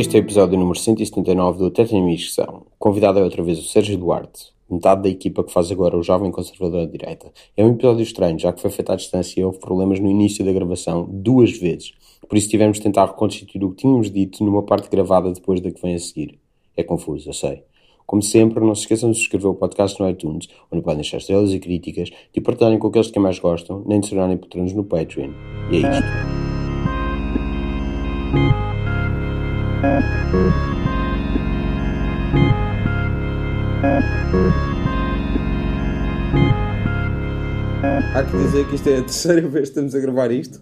Este é o episódio número 179 do Discussão. Convidado é outra vez o Sérgio Duarte, metade da equipa que faz agora o Jovem Conservador da Direita. É um episódio estranho, já que foi feito à distância e houve problemas no início da gravação duas vezes. Por isso tivemos de tentar reconstituir o que tínhamos dito numa parte gravada depois da que vem a seguir. É confuso, eu sei. Como sempre, não se esqueçam de subscrever o podcast no iTunes, onde podem deixar estrelas e críticas, de partilharem com aqueles que mais gostam, nem de se tornarem patronos no Patreon. E é isto. Há que dizer que isto é a terceira vez que estamos a gravar isto.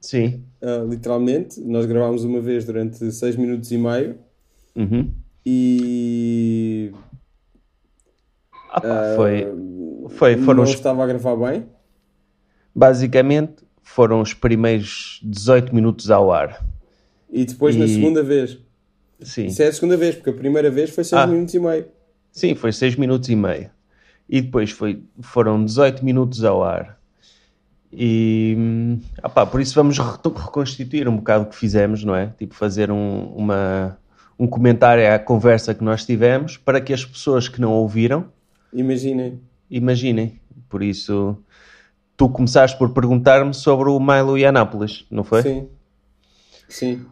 Sim. Uh, literalmente, nós gravámos uma vez durante 6 minutos e meio Uhum. e Ah, pá, uh, foi, foi, foram não os, estava a gravar bem. basicamente foram os primeiros 18 minutos ao ar. E depois na E- segunda vez. Sim, Isso é a segunda vez, porque a primeira vez foi 6 Ah. minutos e meio. sim foi 6 minutos e meio. E depois foi, foram 18 minutos ao ar. E hum, ah pá, por isso vamos re- reconstituir um bocado o que fizemos, não é? Tipo, fazer um, uma, um comentário à conversa que nós tivemos para que as pessoas que não ouviram Imaginem. imaginem. Por isso, tu começaste por perguntar-me sobre o Milo e Anápolis, não foi? Sim. Sim.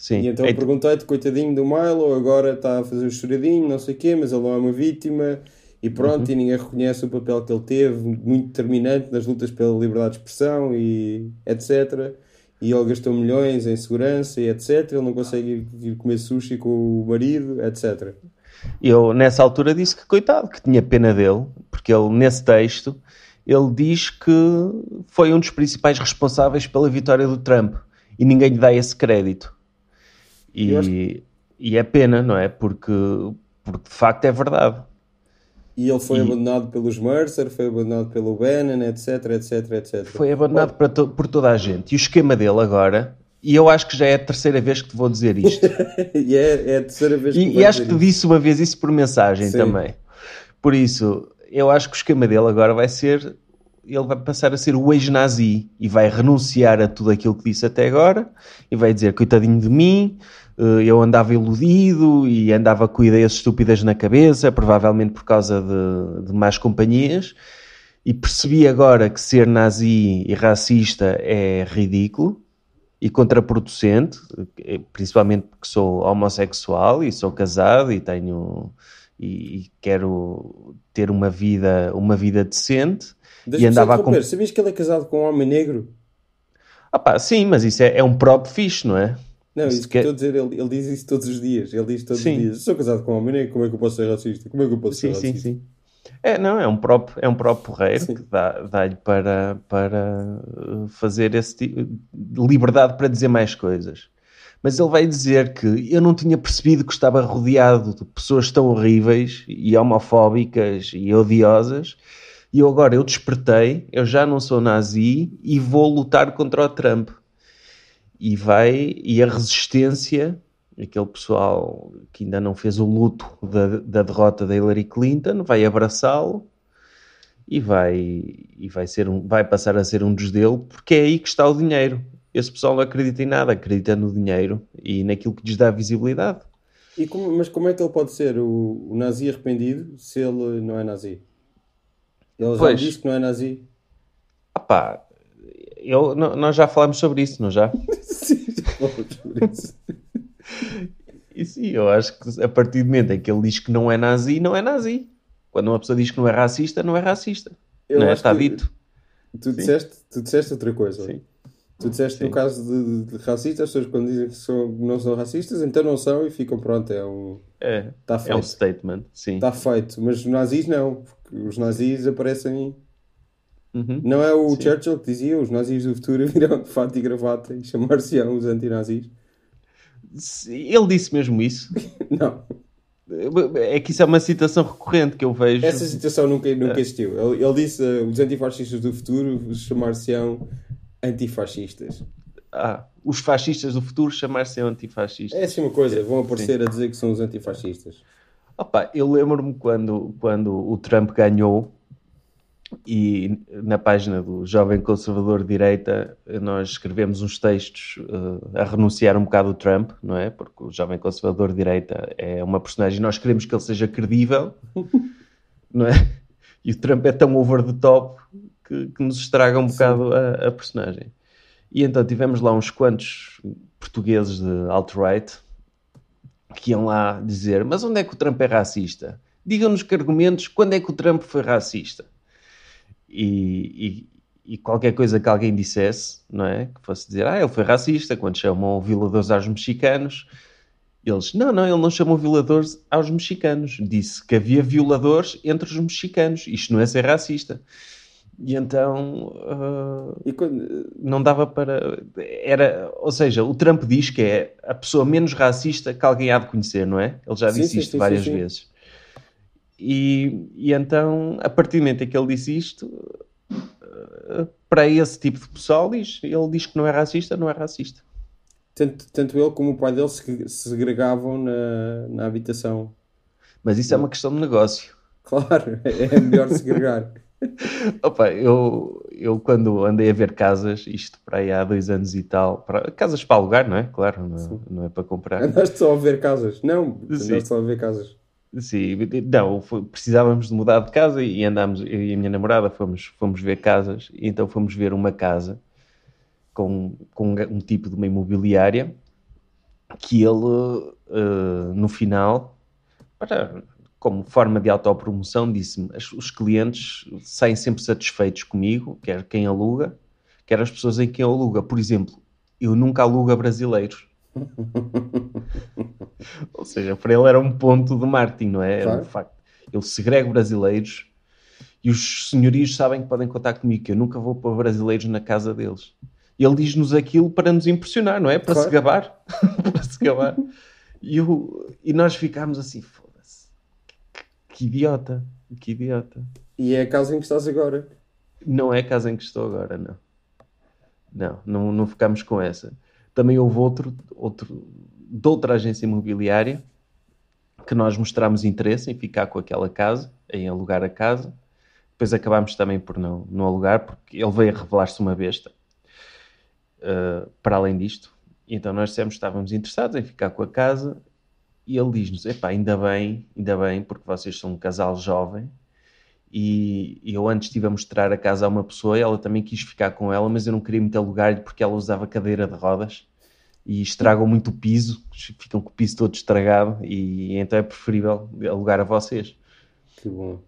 Sim. E então Eit- perguntei-te, coitadinho do Milo, agora está a fazer o choradinho, não sei o quê, mas ele não é uma vítima. E pronto, Uhum. e ninguém reconhece o papel que ele teve, muito determinante nas lutas pela liberdade de expressão e etc. E ele gastou milhões em segurança e etc. Ele não consegue ir, ir comer sushi com o marido, etc. Eu, nessa altura, disse que, coitado, que tinha pena dele, porque ele, nesse texto, ele diz que foi um dos principais responsáveis pela vitória do Trump e ninguém lhe dá esse crédito. E, e é pena, não é? Porque, porque de facto é verdade. E ele foi E- abandonado pelos Mercer, foi abandonado pelo Bannon, etc, etc, etc. Foi abandonado para to- por toda a gente. E o esquema dele agora, e eu acho que já é a terceira vez que te vou dizer isto. e é, é a terceira vez que E, e acho que disse uma vez isso por mensagem Sim. também. Por isso, eu acho que o esquema dele agora vai ser. Ele vai passar a ser o ex-nazi e vai renunciar a tudo aquilo que disse até agora e vai dizer: coitadinho de mim, eh, eu andava iludido e andava com ideias estúpidas na cabeça, provavelmente por causa de, de más companhias. E percebi agora que ser nazi e racista é ridículo e contraproducente, eh, principalmente porque sou homossexual e sou casado e tenho e, e quero ter uma vida uma vida decente Deixa-me e andava a. Sabias que ele é casado com um homem negro? ah, pá, sim, mas isso é, é um próprio fixe, não é? Não, Isso isso que que- estou a dizer, ele, ele diz isso todos os dias. Ele diz todos Sim. os dias: sou casado com um homem negro, como é que eu posso ser racista? Como é que eu posso Sim, ser sim, racista? sim. É, não, é um próprio, é um próprio porreiro Sim. que dá- dá-lhe para, para uh, fazer esse tipo de liberdade para dizer mais coisas. Mas ele vai dizer que eu não tinha percebido que estava rodeado de pessoas tão horríveis e homofóbicas e odiosas. E eu agora eu despertei, eu já não sou nazi e vou lutar contra o Trump. E vai, e a resistência, aquele pessoal que ainda não fez o luto da, da derrota da Hillary Clinton, vai abraçá-lo e vai, e vai, ser um, vai passar a ser um dos dele, porque é aí que está o dinheiro. Esse pessoal não acredita em nada, acredita no dinheiro e naquilo que lhes dá visibilidade. E como- mas como é que ele pode ser o, o nazi arrependido se ele não é nazi? Ele já Pois. disse que não é nazi. Ah pá, eu, nós já falámos sobre isso, não já? Sim, já falamos sobre isso. E sim, eu acho que a partir do momento em que ele diz que não é nazi, não é nazi. Quando uma pessoa diz que não é racista, não é racista. Eu não é? Está dito. Tu disseste, tu disseste outra coisa. Sim. Tu disseste Sim. no caso de, de racistas, as pessoas quando dizem que são- não são racistas, então não são e ficam pronto, é um. É, é feito. um statement, sim. Está feito. Mas os nazis não, porque os nazis aparecem. Uhum. Não é o Sim. Churchill que dizia os nazis do futuro virão de fato e gravata e chamar-se-ão os antinazis? Ele disse mesmo isso. Não. É que isso é uma citação recorrente que eu vejo. Essa situação nunca, nunca É. existiu. Ele, ele disse uh, os antifascistas do futuro chamar-se-ão antifascistas. Ah, os fascistas do futuro chamar-se antifascistas. É assim uma coisa, vão aparecer a dizer que são os antifascistas. Opa, eu lembro-me quando, quando o Trump ganhou, e na página do Jovem Conservador de Direita nós escrevemos uns textos uh, a renunciar um bocado o Trump, não é? Porque o Jovem Conservador de Direita é uma personagem, nós queremos que ele seja credível, não é? E o Trump é tão over the top que, que nos estraga um bocado a, a, personagem. E então tivemos lá uns quantos portugueses de alt-right que iam lá dizer: Mas onde é que o Trump é racista? Digam-nos que argumentos, quando é que o Trump foi racista? E, e, e, qualquer coisa que alguém dissesse, não é? Que fosse dizer, ah, ele foi racista quando chamou violadores aos mexicanos. Eles, não, não, ele não chamou violadores aos mexicanos. Disse que havia violadores entre os mexicanos. Isto não é ser racista. E então uh, e quando... não dava para. Era, ou seja, o Trump diz que é a pessoa menos racista que alguém há de conhecer, não é? Ele já sim, disse sim, isto sim, várias vezes. E, e então, a partir do momento em que ele disse isto, uh, para esse tipo de pessoal, diz, ele diz que não é racista, não é racista. Tanto, tanto ele como o pai dele se segregavam na, na habitação. Mas isso é uma questão de negócio. Claro, é melhor segregar. Opa, eu, eu quando andei a ver casas, isto para aí há dois anos e tal, para, casas para alugar, não é? Claro, não, não é para comprar. Andaste só a ver casas? Não, andaste só a ver casas. Sim, não, foi, precisávamos de mudar de casa e andámos, eu e a minha namorada fomos, fomos ver casas, e então fomos ver uma casa com, com um tipo de uma imobiliária que ele, uh, no final, para, como forma de autopromoção, disse-me: os clientes saem sempre satisfeitos comigo, quer quem aluga, quer as pessoas em quem aluga. Por exemplo, eu nunca alugo a brasileiros. Ou seja, para ele era um ponto de marketing, não é? Era um facto. Eu segrego brasileiros e os senhorios sabem que podem contar comigo, que eu nunca vou para brasileiros na casa deles. Ele diz-nos aquilo para nos impressionar, não é? Para claro. se gabar. para se gabar. E, eu, e nós ficámos assim, que idiota, que idiota. E é a casa em que estás agora? Não é a casa em que estou agora, não. Não, não, não ficamos com essa. Também houve outro, outro de outra agência imobiliária que nós mostramos interesse em ficar com aquela casa, em alugar a casa. Depois acabámos também por não, não alugar, porque ele veio a revelar-se uma besta. Uh, para além disto, então nós dissemos que estávamos interessados em ficar com a casa e ele diz-nos: Epá, ainda bem, ainda bem, porque vocês são um casal jovem. E eu antes estive a mostrar a casa a uma pessoa e ela também quis ficar com ela, mas eu não queria muito alugar-lhe porque ela usava cadeira de rodas e estragam muito o piso, ficam com o piso todo estragado e então é preferível alugar a vocês. Que bom.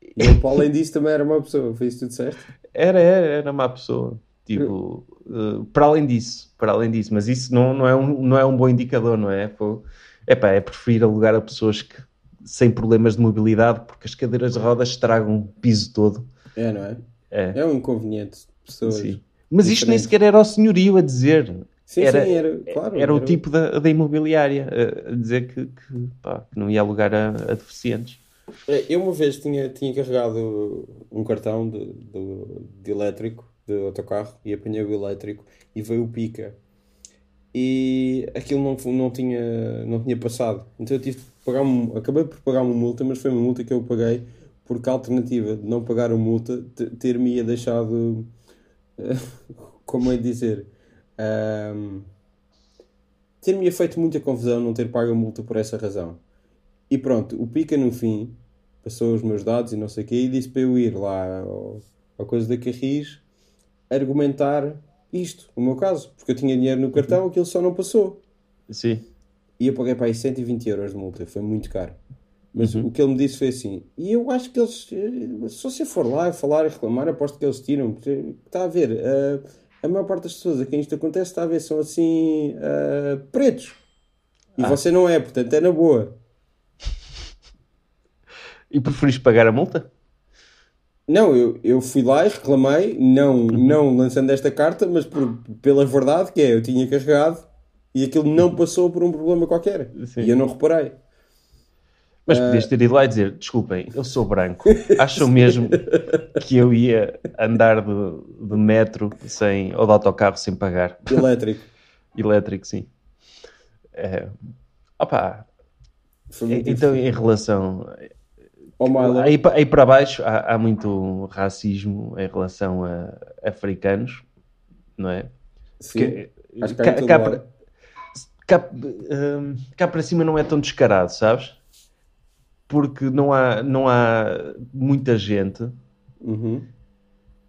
E ele, além disso, também era uma pessoa, foi isso que tu disseste? Era, era, era uma pessoa. Tipo, uh, para além disso, para além disso, mas isso não, não, é, um, não é um bom indicador, não é? Pô, epá, é preferir alugar a pessoas que, sem problemas de mobilidade, porque as cadeiras de rodas estragam o piso todo. É, não é? É, é um inconveniente. Pessoas sim. Mas isto nem sequer era o senhorio a dizer. Sim, era, sim, era, claro, era, era o tipo da, da imobiliária a, a dizer que, que, pá, que, não ia alugar a, a, deficientes. É, eu uma vez tinha, tinha carregado um cartão de, de, de elétrico de autocarro e apanhei o elétrico e veio o pica. E aquilo não, não, tinha, não tinha passado. Então eu tive de pagar um, acabei por pagar uma multa, mas foi uma multa que eu paguei porque a alternativa de não pagar a multa ter-me ia deixado como é dizer um, ter-me feito muita confusão não ter pago a multa por essa razão. E pronto, o pica no fim passou os meus dados e não sei o que e disse para eu ir lá ao coisa da Carris argumentar isto, no meu caso, porque eu tinha dinheiro no cartão, uhum. aquilo só não passou. Sim. E eu paguei para aí 120 euros de multa, foi muito caro. Mas uhum. o que ele me disse foi assim, e eu acho que eles, se você for lá falar e reclamar, aposto que eles tiram, porque está a ver, uh, a maior parte das pessoas a quem isto acontece, está a ver, são assim, uh, pretos. E ah. você não é, portanto é na boa. E preferiste pagar a multa? Não, eu, eu fui lá e reclamei, não, uhum. não lançando esta carta, mas por, pela verdade que é, eu tinha carregado e aquilo não passou por um problema qualquer. Sim. E eu não reparei. Mas podias ter ido lá e dizer: desculpem, eu sou branco. Acham mesmo que eu ia andar de, de metro sem, ou de autocarro sem pagar? Elétrico. Elétrico, sim. É, opa, então, em relação. Aí, aí para baixo há, há muito racismo em relação a africanos, não é? Sim. Cá, cá para, cá, hum, cá para cima não é tão descarado, sabes? Porque não há, não há muita gente Uhum.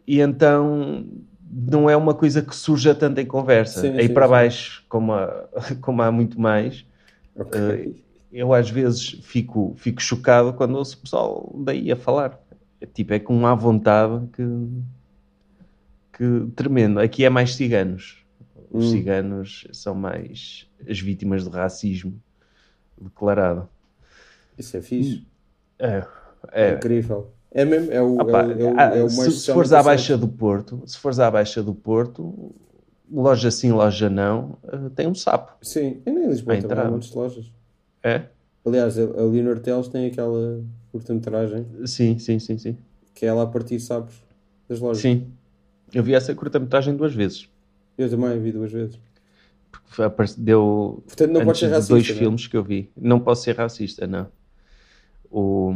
e então não é uma coisa que surja tanto em conversa. Sim, aí sim, para sim. baixo, como há, como há muito mais, Ok. eh, eu às vezes fico, fico chocado quando ouço o pessoal daí a falar. É tipo, é com à vontade que, que tremendo. Aqui é mais ciganos. Os Hum. ciganos são mais as vítimas de racismo declarado. Isso é fixe. É, É, é, incrível. É mesmo, é o, Ah, pá, é, o- é o- ah, é o se, mais se social fores à. Baixa do Porto, se fores à Baixa do Porto, loja sim, loja não, eh, tem um sapo. Sim, e nem em Lisboa também há muitas lojas. É? Aliás, a Leonor Teles tem aquela curta-metragem Sim, sim, sim, sim. que é ela a partir sapos das lojas. Sim. Eu vi essa curta-metragem duas vezes. Eu também vi duas vezes. Aparece- Deu Portanto, não pode antes ser racista. dois não é? filmes que eu vi. Não posso ser racista, não. O,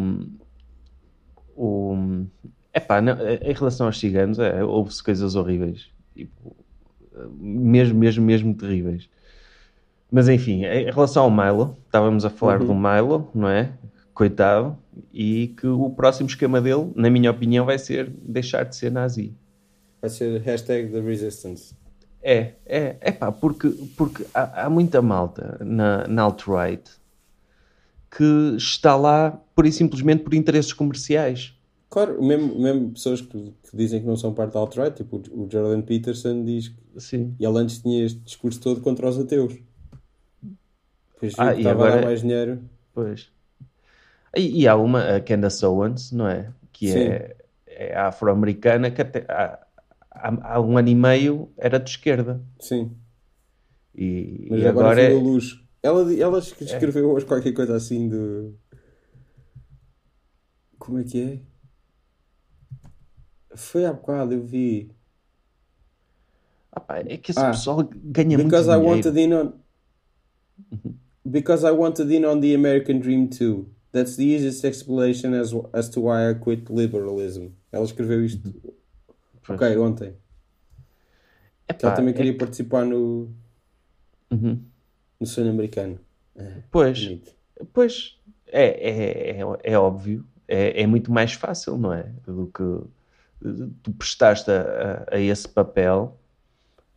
o, epá, não, em relação aos ciganos, é, houve-se coisas horríveis. Tipo, mesmo, mesmo, mesmo terríveis. Mas enfim, em relação ao Milo, estávamos a falar Uhum. do Milo, não é? Coitado, e que o próximo esquema dele, na minha opinião, vai ser deixar de ser nazi. Vai ser hashtag The Resistance. É, é, é pá, porque, porque há, há muita malta na, na alt-right que está lá pura e simplesmente por interesses comerciais. Claro, mesmo, mesmo pessoas que, que dizem que não são parte da alt-right, tipo o, Jordan Peterson diz que Sim. e ele antes tinha este discurso todo contra os ateus. Depois Ah, e agora- mais dinheiro. Pois. E, e há uma, a Candace Owens, não é? Que é, é afro-americana, que até há, há, há um ano e meio era de esquerda. Sim, E, mas e agora, agora, é, luz. Ela, ela es- escreveu hoje qualquer coisa assim de. Como é que é? Foi há bocado, eu vi. Ah, pá, é que esse Ah, pessoal ganha muito Because I dinheiro. wanted in on. Because I wanted in on the American dream too. That's the easiest explanation as, as to why I quit liberalism. Ela escreveu isto, Pois. ok, ontem. Epá, ela também é queria que- participar no, Uhum. no sonho americano. Pois, Bonito. Pois, é, é, é, é óbvio, é, é muito mais fácil, não é? Do que eh, tu prestaste a, a, a esse papel.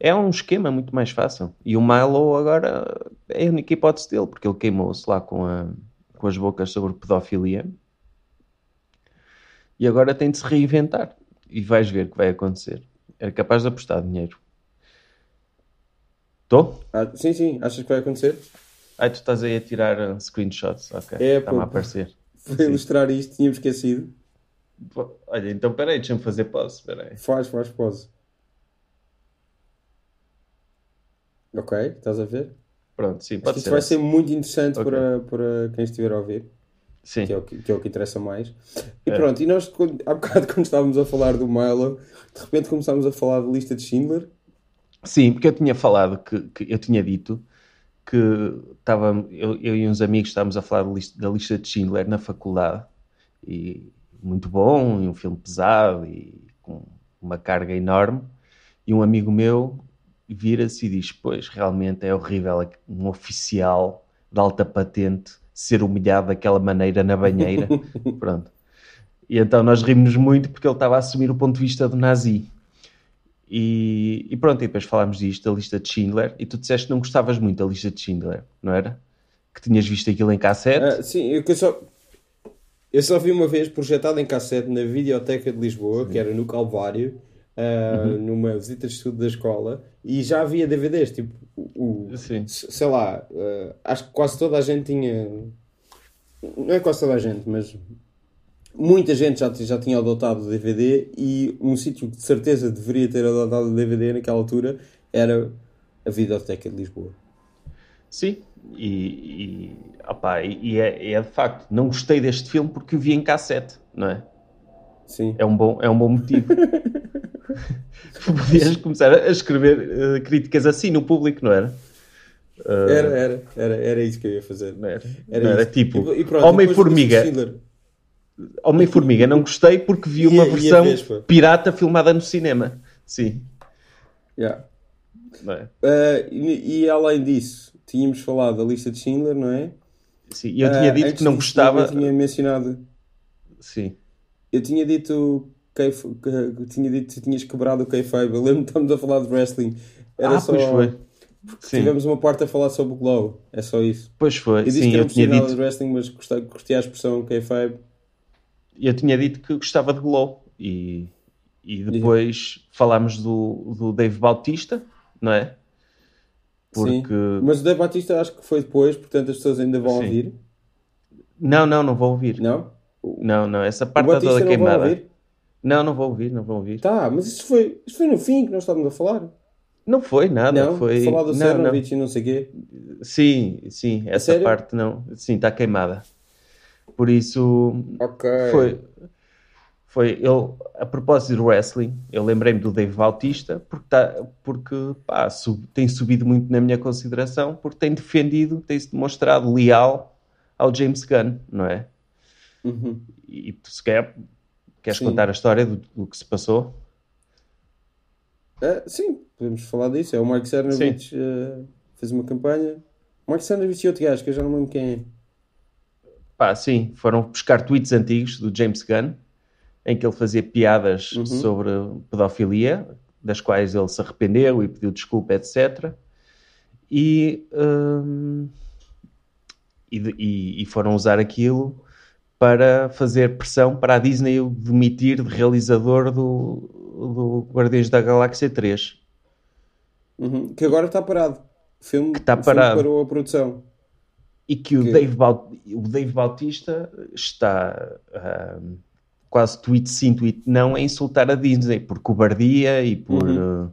É um esquema muito mais fácil. E o Milo agora é a única hipótese dele, porque ele queimou-se lá com, a, com as bocas sobre pedofilia. E agora tem de se reinventar. E vais ver o que vai acontecer. Era capaz de apostar dinheiro. Estou? Ah, sim, sim, achas que vai acontecer? Ai, tu estás aí a tirar uh, screenshots. Ok, É, está-me a aparecer. Foi ilustrar isto, tínhamos esquecido. Olha, então peraí, deixa-me fazer pause. Peraí. Faz, faz pause. Ok, estás a ver? Pronto, sim, Acho pode isto ser. vai assim. ser muito interessante Ok. para, para quem estiver a ouvir. Sim, que é o que, que é o que interessa mais. E É. pronto, e nós quando- há bocado quando estávamos a falar do Milo, de repente começámos a falar da lista de Schindler. sim, porque eu tinha falado que, que eu tinha dito que estava, eu, eu e uns amigos estávamos a falar da lista, da lista de Schindler na faculdade e muito bom, e um filme pesado e com uma carga enorme. E um amigo meu vira-se e diz: Pois, realmente é horrível um oficial de alta patente ser humilhado daquela maneira na banheira. Pronto. E então nós rimos muito porque ele estava a assumir o ponto de vista do nazi. E, e pronto, e depois falámos disto, da lista de Schindler, e tu disseste que não gostavas muito da lista de Schindler, não era? Que tinhas visto aquilo em cassete? Ah, sim, eu, só, eu só vi uma vez projetado em cassete na Videoteca de Lisboa, que era no Calvário, ah, Uhum. numa visita de estudo da escola, e já havia DVDs, tipo, o, Sim. sei lá, ah, acho que quase toda a gente tinha. Não é quase toda a gente, mas muita gente já, já tinha adotado o DVD e um sítio que de certeza deveria ter adotado o DVD naquela altura era a Videoteca de Lisboa. Sim, e, e, opá, e- e é, é de facto, não gostei deste filme porque o vi em cassete, não é? Sim. É um bom, é um bom motivo. Podias começar a escrever eh, críticas assim no público, não era? Era, era, era, era isso que eu ia fazer. Não era, Era Não era tipo Homem-Formiga. Homem-Formiga não gostei porque vi E uma versão pirata filmada no cinema. Sim. Yeah. É? Uh, e, e além disso, tínhamos falado da lista de Schindler, não é? Sim. E eu tinha Uh, dito que não gostava. Eu tinha mencionado. Sim. Eu tinha dito que, que, tinha dito que tinhas quebrado o kayfabe. Eu lembro que estamos a falar de wrestling. Era ah, só. pois foi. Tivemos uma parte a falar sobre o Glow. É só isso. Pois foi. Eu disse Sim, que eu tinha dito. de wrestling, mas curti a expressão kayfabe. eu tinha dito que gostava de Glow e, e depois falámos do, do Dave Bautista, não é? Porque Sim. Mas o Dave Batista acho que foi depois, portanto as pessoas ainda vão Sim. ouvir. não, não, não vou ouvir. Não? Não, não, essa parte está toda não vão queimada. Não, não vou ouvir, não vou ouvir. Tá, mas isso foi, isso foi no fim que nós estávamos a falar. Não foi nada, não? foi Falar do não, não. Cernovich e não sei quê. Sim, sim, essa sério? parte não, sim, está queimada. Por isso Ok. foi foi eu a propósito do wrestling, eu lembrei-me do Dave Bautista porque tá, porque pá, sub- tem subido muito na minha consideração porque tem defendido, tem-se demonstrado leal ao James Gunn, não é? Uhum. E tu se quer queres Sim. contar a história do, do que se passou? Ah, sim, podemos falar disso. É o Mike Cernovich ah, fez uma campanha. Mike Cernovich e outro gajo, que eu já não lembro quem é. Pá, sim, foram buscar tweets antigos do James Gunn, em que ele fazia piadas Uhum. sobre pedofilia, das quais ele se arrependeu e pediu desculpa, etc. E, hum, e- e foram usar aquilo para fazer pressão para a Disney o demitir de realizador do, do Guardiões da Galáxia 3. Uhum. Que agora está parado. O filme, Que está parado. parou a produção. e que o, Que- Dave, Baut- o Dave Bautista está ahm, quase tweet sim, tweet não a insultar a Disney por cobardia e por Uhum. eh,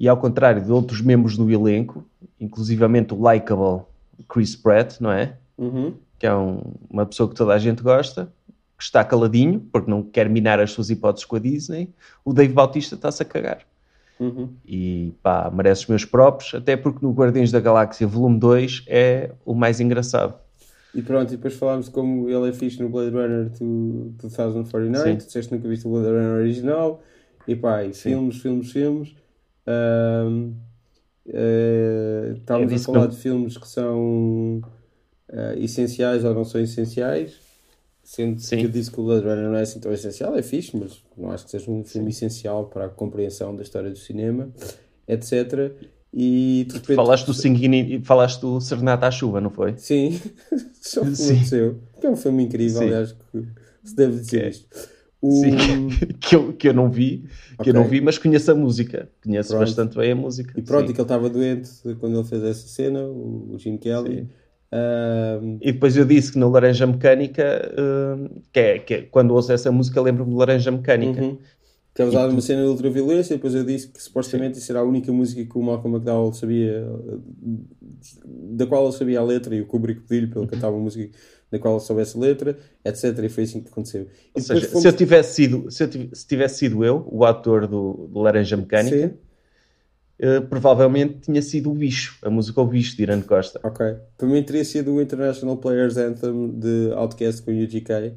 e ao contrário de outros membros do elenco, inclusivamente o likable Chris Pratt, não é? Uhum. Que é um- uma pessoa que toda a gente gosta, que está caladinho porque não quer minar as suas hipóteses com a Disney. O Dave Bautista está-se a cagar. Uhum. E pá, merece os meus próprios, até porque no Guardiões da Galáxia Volume 2 é o mais engraçado. E pronto, e depois falámos como ele é fixe no Blade Runner do 2049. Sim. Tu disseste que nunca viste o Blade Runner original. E pá, e filmes, filmes, filmes. Ahm, eh, estávamos a falar não- de filmes que são ah, essenciais ou não são essenciais. Sendo Sim. que eu disse que o Blade Runner não é assim tão essencial, é fixe, mas não acho que seja um filme essencial para a compreensão da história do cinema, etc. E de repente- Falaste do Singing, falaste do Serenata à Chuva, não foi? Sim, só que Sim. aconteceu. É um filme incrível, Sim. aliás, que se deve dizer é- isto. O... Sim, que eu, que eu não vi, que eu não vi, mas conheço a música. Conheço Pronto. bastante bem a música. E pronto, sim. e que ele estava doente quando ele fez essa cena, o Gene Kelly. Sim. Ahm, E depois eu disse que na Laranja Mecânica, hum, que, é, que é- quando ouço essa música, lembro-me de Laranja Mecânica. uhum. Que é usado numa cena de ultraviolência, e depois eu disse que supostamente isso era a única música que o Malcolm McDowell sabia, da qual ele sabia a letra, e o Kubrick pediu-lhe para ele Uhum. cantar uma música da qual ele soubesse a letra, etc. E foi assim que aconteceu. E Ou seja, depois se eu tivesse sido, se, eu tiv- se tivesse sido eu, o ator do, do Laranja Mecânica, Sim, eh, provavelmente tinha sido o bicho, a música O Bicho de Irã Costa. ok. Para mim teria sido o International Players Anthem de Outcast com UGK,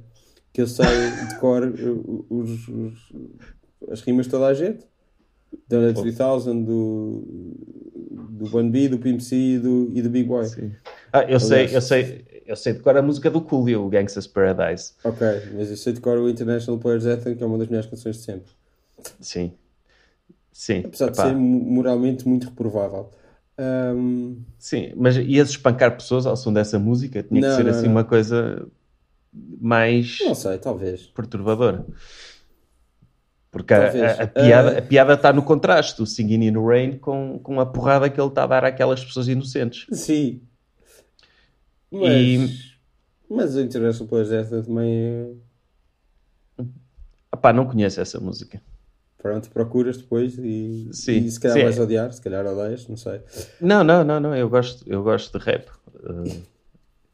que eu sei de cor uh, os, os- as rimas de toda a gente. Da 3000, do, do Bun B, do Pimp C e do, e do Big Boy. Ah, eu sei, Aliás. eu sei, eu sei decorar a música do Coolio, o Gangsta's Paradise. Ok, mas eu sei de cor o International Players Anthem, que é uma das melhores canções de sempre. Sim. Sim. Apesar de epá, ser mo- moralmente muito reprovável. Ahm, Sim, mas ias espancar pessoas ao som dessa música? Tinha Não, que ser não, assim não. uma coisa mais não sei, talvez. perturbadora. Porque a, a- a piada, Ah. a piada está no contraste, o Singing in the Rain com, com a porrada que ele está a dar àquelas pessoas inocentes. Sim. Mas, E- mas o International Players Anthem também é... Epá, não conheço essa música. Pronto, procuras depois e, Sim, e se calhar sim. vais odiar, se calhar odeias, não sei. Não, não, não, não, eu gosto, eu gosto de rap. Uh,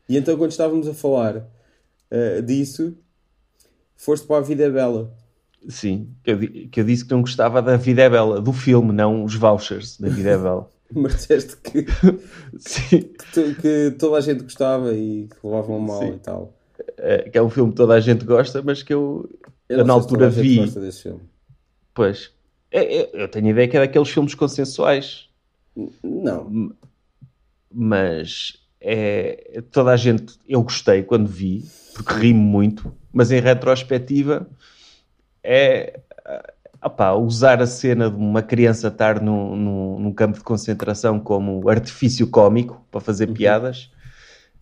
E então quando estávamos a falar eh, disso, foste para a Vida é Bela. sim, que eu, que eu disse que não gostava da Vida é Bela, do filme, não os vouchers da Vida é Bela. Mas disseste que, Sim. que, to- que toda a gente gostava e que levavam mal Sim. e tal. eh, que é um filme que toda a gente gosta, mas que eu, Eu na altura vi. gosta desse filme. Pois. É, é, eu tenho a ideia que é daqueles filmes consensuais, Não. mas é, toda a gente. Eu gostei quando vi, porque ri-me muito, mas em retrospectiva é. opá, usar a cena de uma criança estar num, num, num campo de concentração como artifício cómico para fazer piadas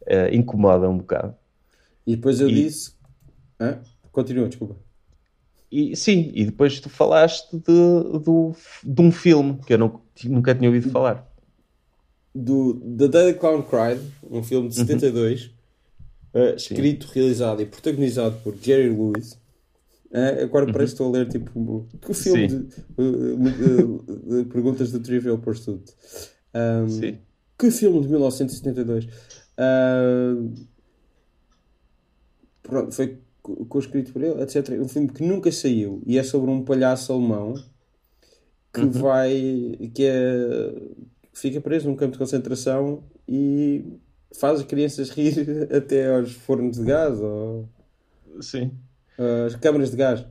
eh, incomoda um bocado. E depois eu E- disse. Hã? Continua, desculpa. E, sim, e depois tu falaste de, do, de um filme que eu não, nunca tinha ouvido falar. Do The Day the Clown Cried, um filme de Uhum. 72, eh, escrito, realizado e protagonizado por Jerry Lewis. Eh, agora parece que estou a ler tipo que filme Uhum. Sim. de, eh, de- perguntas do Trivial Pursuit. Um, Sim. Que filme de 1972? Ah, pronto, foi co-escrito por ele, etc. Um filme que nunca saiu e é sobre um palhaço alemão que Uhum. vai. que é. que fica preso num campo de concentração e faz as crianças rir até aos fornos de gás ou Sim. as câmaras de gás.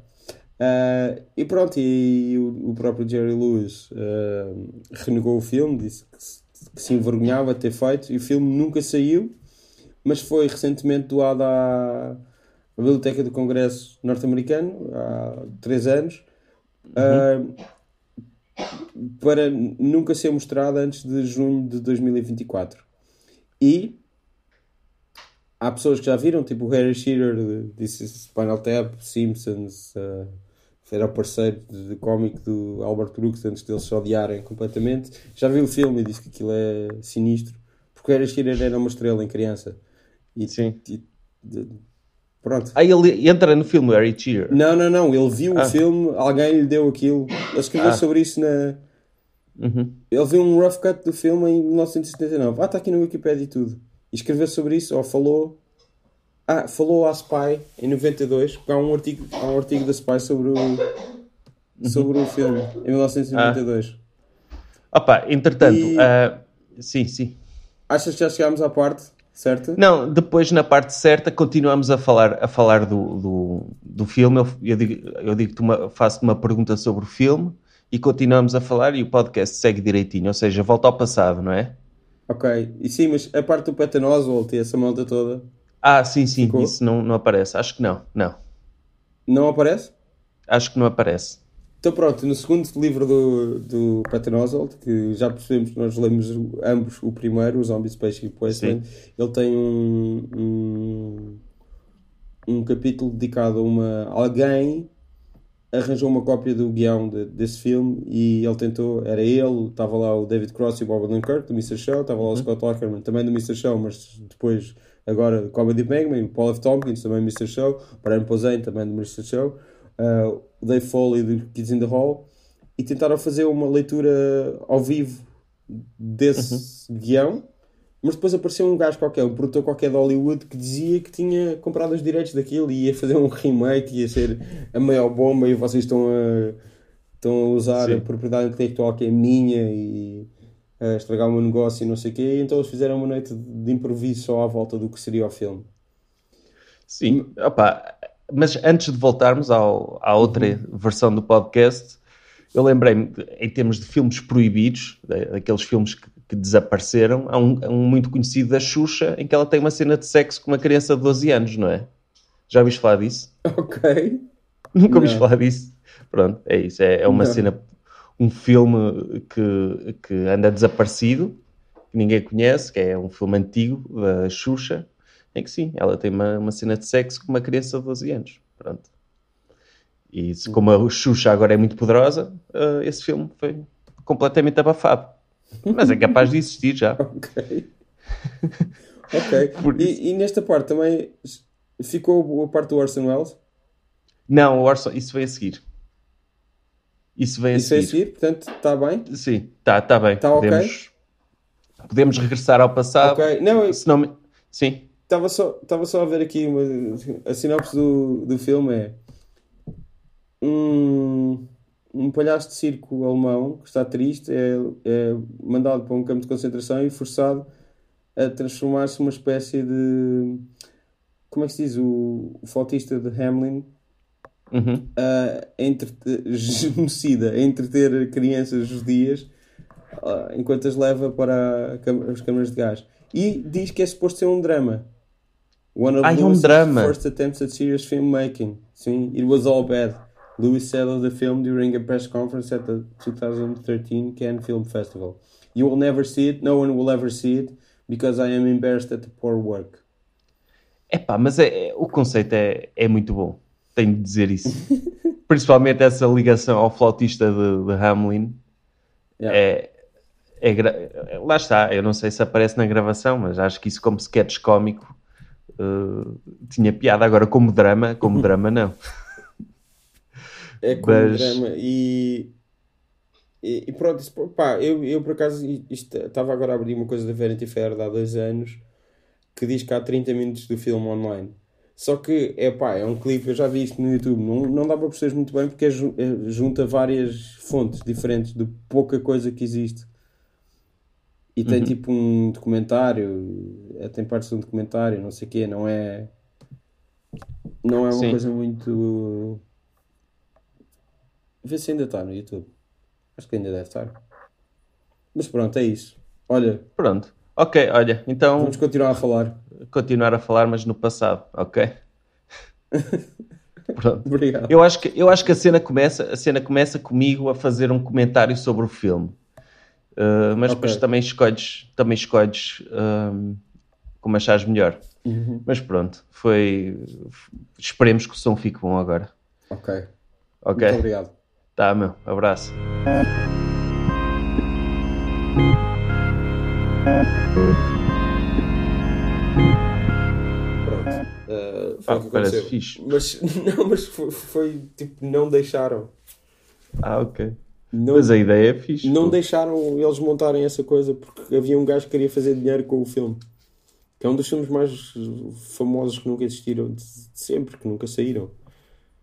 Ah, e pronto, e, o, o próprio Jerry Lewis ah, renegou o filme, disse que se, que se envergonhava de ter feito, e o filme nunca saiu, mas foi recentemente doado à, à Biblioteca do Congresso norte-americano, há três anos, ah, para nunca ser mostrado antes de junho de 2024. E há pessoas que já viram, tipo o Harry Shearer disse Spinal Tap, Simpsons, uh, era o parceiro de, de cómico do Albert Brooks antes deles se odiarem completamente. Já viu o filme e disse que aquilo é sinistro, porque o Harry Shearer era uma estrela em criança. E, Sim. e- de- pronto. Aí ele entra no filme Harry Cheer. Não, não, não. Ele viu Ah. o filme, alguém lhe deu aquilo. Ele escreveu Ah. sobre isso na. Uhum. Ele viu um rough cut do filme em 1979. Ah, está aqui no Wikipedia e tudo. E escreveu sobre isso, ou falou. Ah, falou à Spy em 92, porque há um artigo, há um artigo da Spy sobre o, sobre o filme, em 1992. Opa, entretanto, E- ah, sim, sim. Achas que já chegámos à parte, certo? Não, depois na parte certa continuamos a falar, a falar do, do, do filme. Eu, eu digo, eu digo-te uma, faço-te uma pergunta sobre o filme e continuamos a falar e o podcast segue direitinho, ou seja, volta ao passado, não é? Ok. E sim, mas a parte do Patton Oswalt e essa malta toda Ah, sim, sim, Ficou? isso não, não aparece. Acho que não, não. não aparece? Acho que não aparece. Então pronto, no segundo livro do, do Patton Oswalt, que já percebemos que nós lemos ambos o primeiro, o Zombie Spaceship Wasteland, ele tem um, um, um capítulo dedicado a uma alguém arranjou uma cópia do guião de- desse filme e ele tentou, era ele, estava lá o David Cross e o Bob Odenkirk do Mr. Show, estava lá o Scott Ackerman também do Mr. Show, mas depois agora Comedy Bangman, Paul F. Tompkins também do Mr. Show, Brian Posehn também do Mr. Show, uh, o Dave Foley do Kids in the Hall e tentaram fazer uma leitura ao vivo desse guião mas depois apareceu um gajo qualquer, um produtor qualquer de Hollywood que dizia que tinha comprado os direitos daquilo e ia fazer um remake, ia ser a maior bomba e vocês estão a, estão a usar Sim. a propriedade intelectual que é minha e a estragar o meu negócio e não sei o quê. E então eles fizeram uma noite de improviso só à volta do que seria o filme. Sim, opa, mas antes de voltarmos ao, à outra versão do podcast, eu lembrei-me, em termos de filmes proibidos, daqueles filmes que, que desapareceram, há um, um muito conhecido da Xuxa, em que ela tem uma cena de sexo com uma criança de 12 anos, não é? Já ouviste falar disso? Ok. Nunca ouviste falar disso? Pronto, é isso. É, é uma Não. cena, um filme que, que anda desaparecido, que ninguém conhece, que é um filme antigo da Xuxa, em que sim, ela tem uma, uma cena de sexo com uma criança de 12 anos. Pronto. E se, como a Xuxa agora é muito poderosa, eh, esse filme foi completamente abafado. Mas é capaz de existir já. Ok. ok. Isso. E, e nesta parte também ficou a parte do Orson Welles? Não, o Orson, isso vem a seguir. Isso vem a Isso é seguir. seguir, portanto, está bem? Sim, tá, tá bem. Tá ok? podemos, regressar ao passado. Ok. Não, eu- não Sim. Estava só, estava só a ver aqui uma, a sinopse do, do filme é um, um palhaço de circo alemão que está triste é, é mandado para um campo de concentração e forçado a transformar-se numa espécie de como é que se diz? O, o flautista de Hamlin Uhum. a entreter, genocida, a entreter crianças judias ah, enquanto as leva para as câmaras de gás. E diz que é suposto ser um drama. One of Ah, é um Lewis's drama. first attempts at serious filmmaking. Sim, it was all bad. Lewis said of the film during a press conference at the 2013 Cannes Film Festival. You will never see it, no one will ever see it, because I am embarrassed at the poor work. Epá, mas é, é- o conceito é, é muito bom. Tenho de dizer isso. Principalmente essa ligação ao flautista de, de Hamlin. Yeah. É, é Lá está, eu não sei se aparece na gravação, mas acho que isso como sketch cómico eh, tinha piada. Agora como drama, como drama não. É como Mas- drama e, e, e pronto, isso, pá, eu, eu por acaso estava agora a abrir uma coisa da Vanity Fair de há dois anos que diz que há 30 minutos do filme online. Só que é pá, é um clipe, eu já vi isto no YouTube, não, não dá para perceber muito bem porque é, é- junta várias fontes diferentes de pouca coisa que existe. E tem tipo um documentário, é, tem partes de um documentário, não sei o quê, não é. Não é uma Sim. coisa muito. Vê se ainda está no YouTube. Acho que ainda deve estar. Mas pronto, é isso. Olha, Pronto. Ok, olha, então vamos continuar a falar. continuar a falar, mas no passado, ok? Pronto. Obrigado. Eu acho que, eu acho que a cena começa, a cena começa comigo a fazer um comentário sobre o filme. Uh, mas Ok. depois também escolhes, também escolhes um, como achares melhor. Uhum. Mas pronto, foi. Esperemos que o som fique bom agora. Ok. Ok? Muito obrigado. Tá, meu. Abraço. Pronto. Uh, foi Ah, o que aconteceu. fixe. Mas, não, mas foi, foi, tipo, não deixaram. Ah, ok. Não, Mas a ideia é fixe. não pô. deixaram eles montarem essa coisa porque havia um gajo que queria fazer dinheiro com o filme. Que é um dos filmes mais famosos que nunca existiram de sempre, que nunca saíram.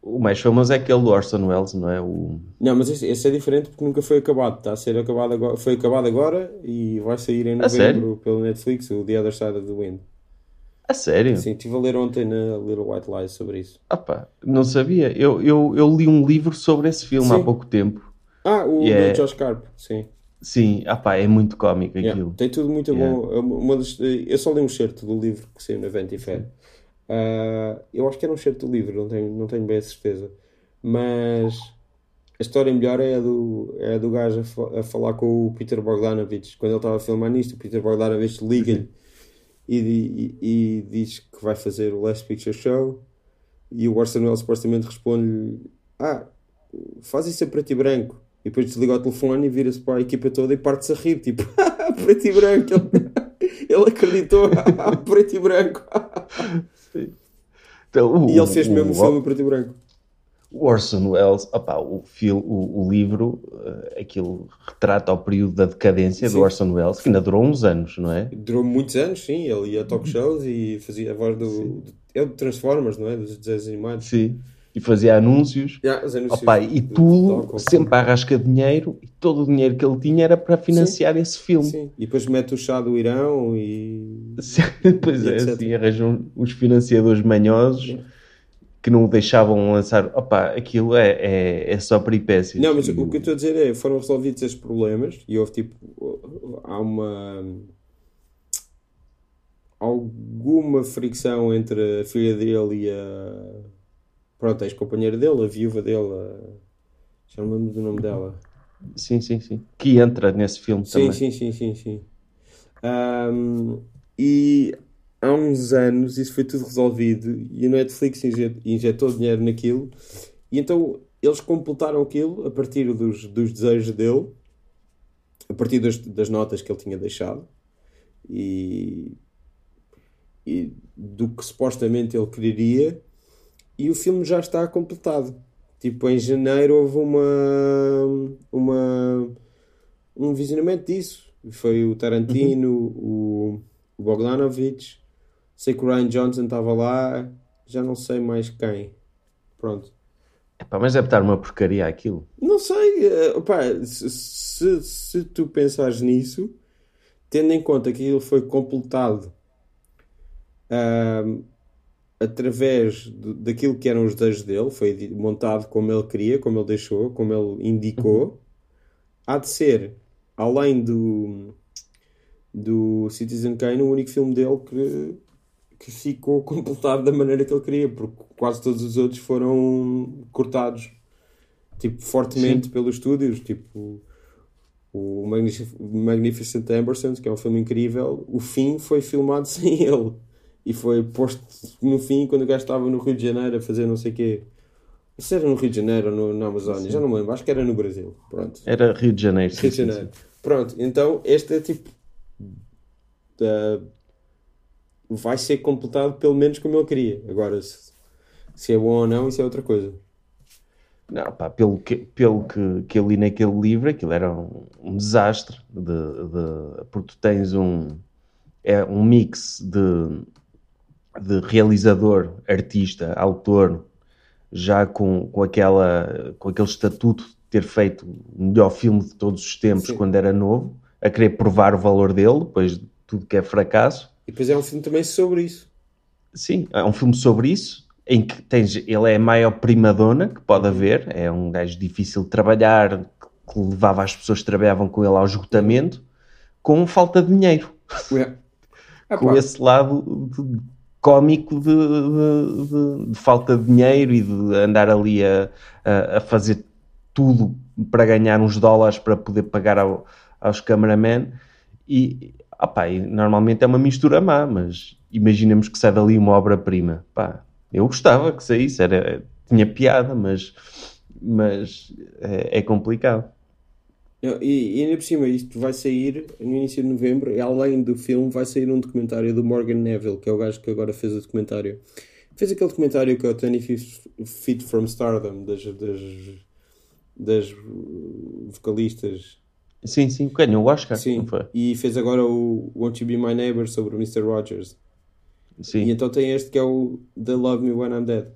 O mais famoso é aquele do Orson Welles, não é? O... Não, mas esse, esse é diferente porque nunca foi acabado. Está a ser acabado agora. Foi acabado agora e vai sair em novembro pelo Netflix, o The Other Side of the Wind. A sério? Sim, estive a ler ontem na Little White Lies sobre isso. Ah pá, não sabia. Eu, eu, eu li um livro sobre esse filme Sim. há pouco tempo. Ah, o Yeah. do Josh Carp, sim. Sim, ah pá, é muito cómico Yeah, aquilo. Tem tudo muito Yeah. bom. É uma- das- eu só li um certo do livro que saiu na Vanity Fair. Ah, eu acho que era um certo do livro, não tenho, não tenho bem a certeza. Mas a história melhor é a do, é a do gajo a, fa- a falar com o Peter Bogdanovich. Quando ele estava a filmar nisto, o Peter Bogdanovich liga-lhe e, e- e diz que vai fazer o Last Picture Show. E o Orson Welles supostamente responde-lhe: Ah, faz isso a preto e branco. E depois desliga o telefone e vira-se para a equipa toda e parte-se a rir, tipo, preto e branco. Ele, ele acreditou, preto e branco. Então, o- E ele fez mesmo o o- filme preto e branco. O Orson Welles, opá, o, fil, o, o livro, eh, aquilo retrata o período da decadência Sim. do Orson Welles, que ainda durou uns anos, não é? Durou muitos anos, sim. Ele ia a talk shows e fazia a voz do. do é o de Transformers, não é? Dos desenhos animados. Sim. E fazia anúncios. Yeah, os anúncios Opá, e do- tudo do- do- sempre à rasca de dinheiro e todo o dinheiro que ele tinha era para financiar esse filme. Sim. E depois mete o chá do Irão e. pois E é, etc. assim, arranjam os financiadores manhosos que não o deixavam lançar. Opá, aquilo é, é, é só peripécias. Não, mas o que eu estou a dizer é: foram resolvidos esses problemas e houve tipo. Há uma. Alguma fricção entre a filha dele e a. Pronto, a ex-companheira dele, a viúva dele. Já não lembro do nome dela. Sim, sim, sim. Que entra nesse filme Sim, também. sim, sim, sim, sim. Ahm, e há uns anos isso foi tudo resolvido e a Netflix inje- injetou dinheiro naquilo e então eles completaram aquilo a partir dos, dos desejos dele, a partir das, das notas que ele tinha deixado e, e do que supostamente ele quereria e o filme já está completado. Tipo, em janeiro houve uma, uma um visionamento disso. Foi o Tarantino, o, o Bogdanovich, sei que o Ryan Johnson estava lá, já não sei mais quem. Pronto. Epá, mas deve estar uma porcaria aquilo. Não sei, eh, opá, se, se, se tu pensares nisso, tendo em conta que aquilo foi completado através de, daquilo que eram os desejos dele, foi montado como ele queria, como ele deixou, como ele indicou, uhum. há de ser, além do, do Citizen Kane, o único filme dele que, que ficou completado da maneira que ele queria, porque quase todos os outros foram cortados tipo, fortemente Sim. pelos estúdios, tipo o Magnific Magnificent Ambersons, que é um filme incrível, o fim foi filmado sem ele e foi posto no fim quando o gajo estava no Rio de Janeiro a fazer não sei o quê. Se era no Rio de Janeiro ou no, na Amazónia, Sim. já não me lembro, acho que era no Brasil. Pronto. Era Rio de Janeiro. Rio de Janeiro. Pronto, então este é tipo. Uh, vai ser completado pelo menos como ele queria. Agora, se, se é bom ou não, isso é outra coisa. Não, pá, pelo que, pelo que, que eu li naquele livro, aquilo era um, um desastre. De, de, porque tu tens um, é um mix de, de realizador, artista, autor, já com, com, aquela, com aquele estatuto de ter feito o melhor filme de todos os tempos Sim. quando era novo, a querer provar o valor dele, depois de tudo que é fracasso. E depois é um filme também sobre isso. Sim, é um filme sobre isso, em que tens, ele é a maior primadona que pode haver, é um gajo difícil de trabalhar, que levava as pessoas que trabalhavam com ele ao esgotamento, com falta de dinheiro. Com esse lado cómico de, de, de, de, falta de dinheiro e de andar ali a, a, a, fazer tudo para ganhar uns dólares para poder pagar ao, aos cameramen e, opa, e normalmente é uma mistura má, mas imaginemos que sai dali uma obra-prima. Eu gostava que saísse, era, tinha piada, mas, mas é, é complicado. E, e ainda por cima, isto vai sair no início de novembro, e além do filme, vai sair um documentário do Morgan Neville, que é o gajo que agora fez o documentário. Fez aquele documentário que é o 25 Feet from Stardom, das, das, das vocalistas. Sim, sim, ganhou o Oscar. Sim, e fez agora o Won't You Be My Neighbor sobre o Mr. Rogers. Sim. E então tem este que é o The Love Me When I'm Dead.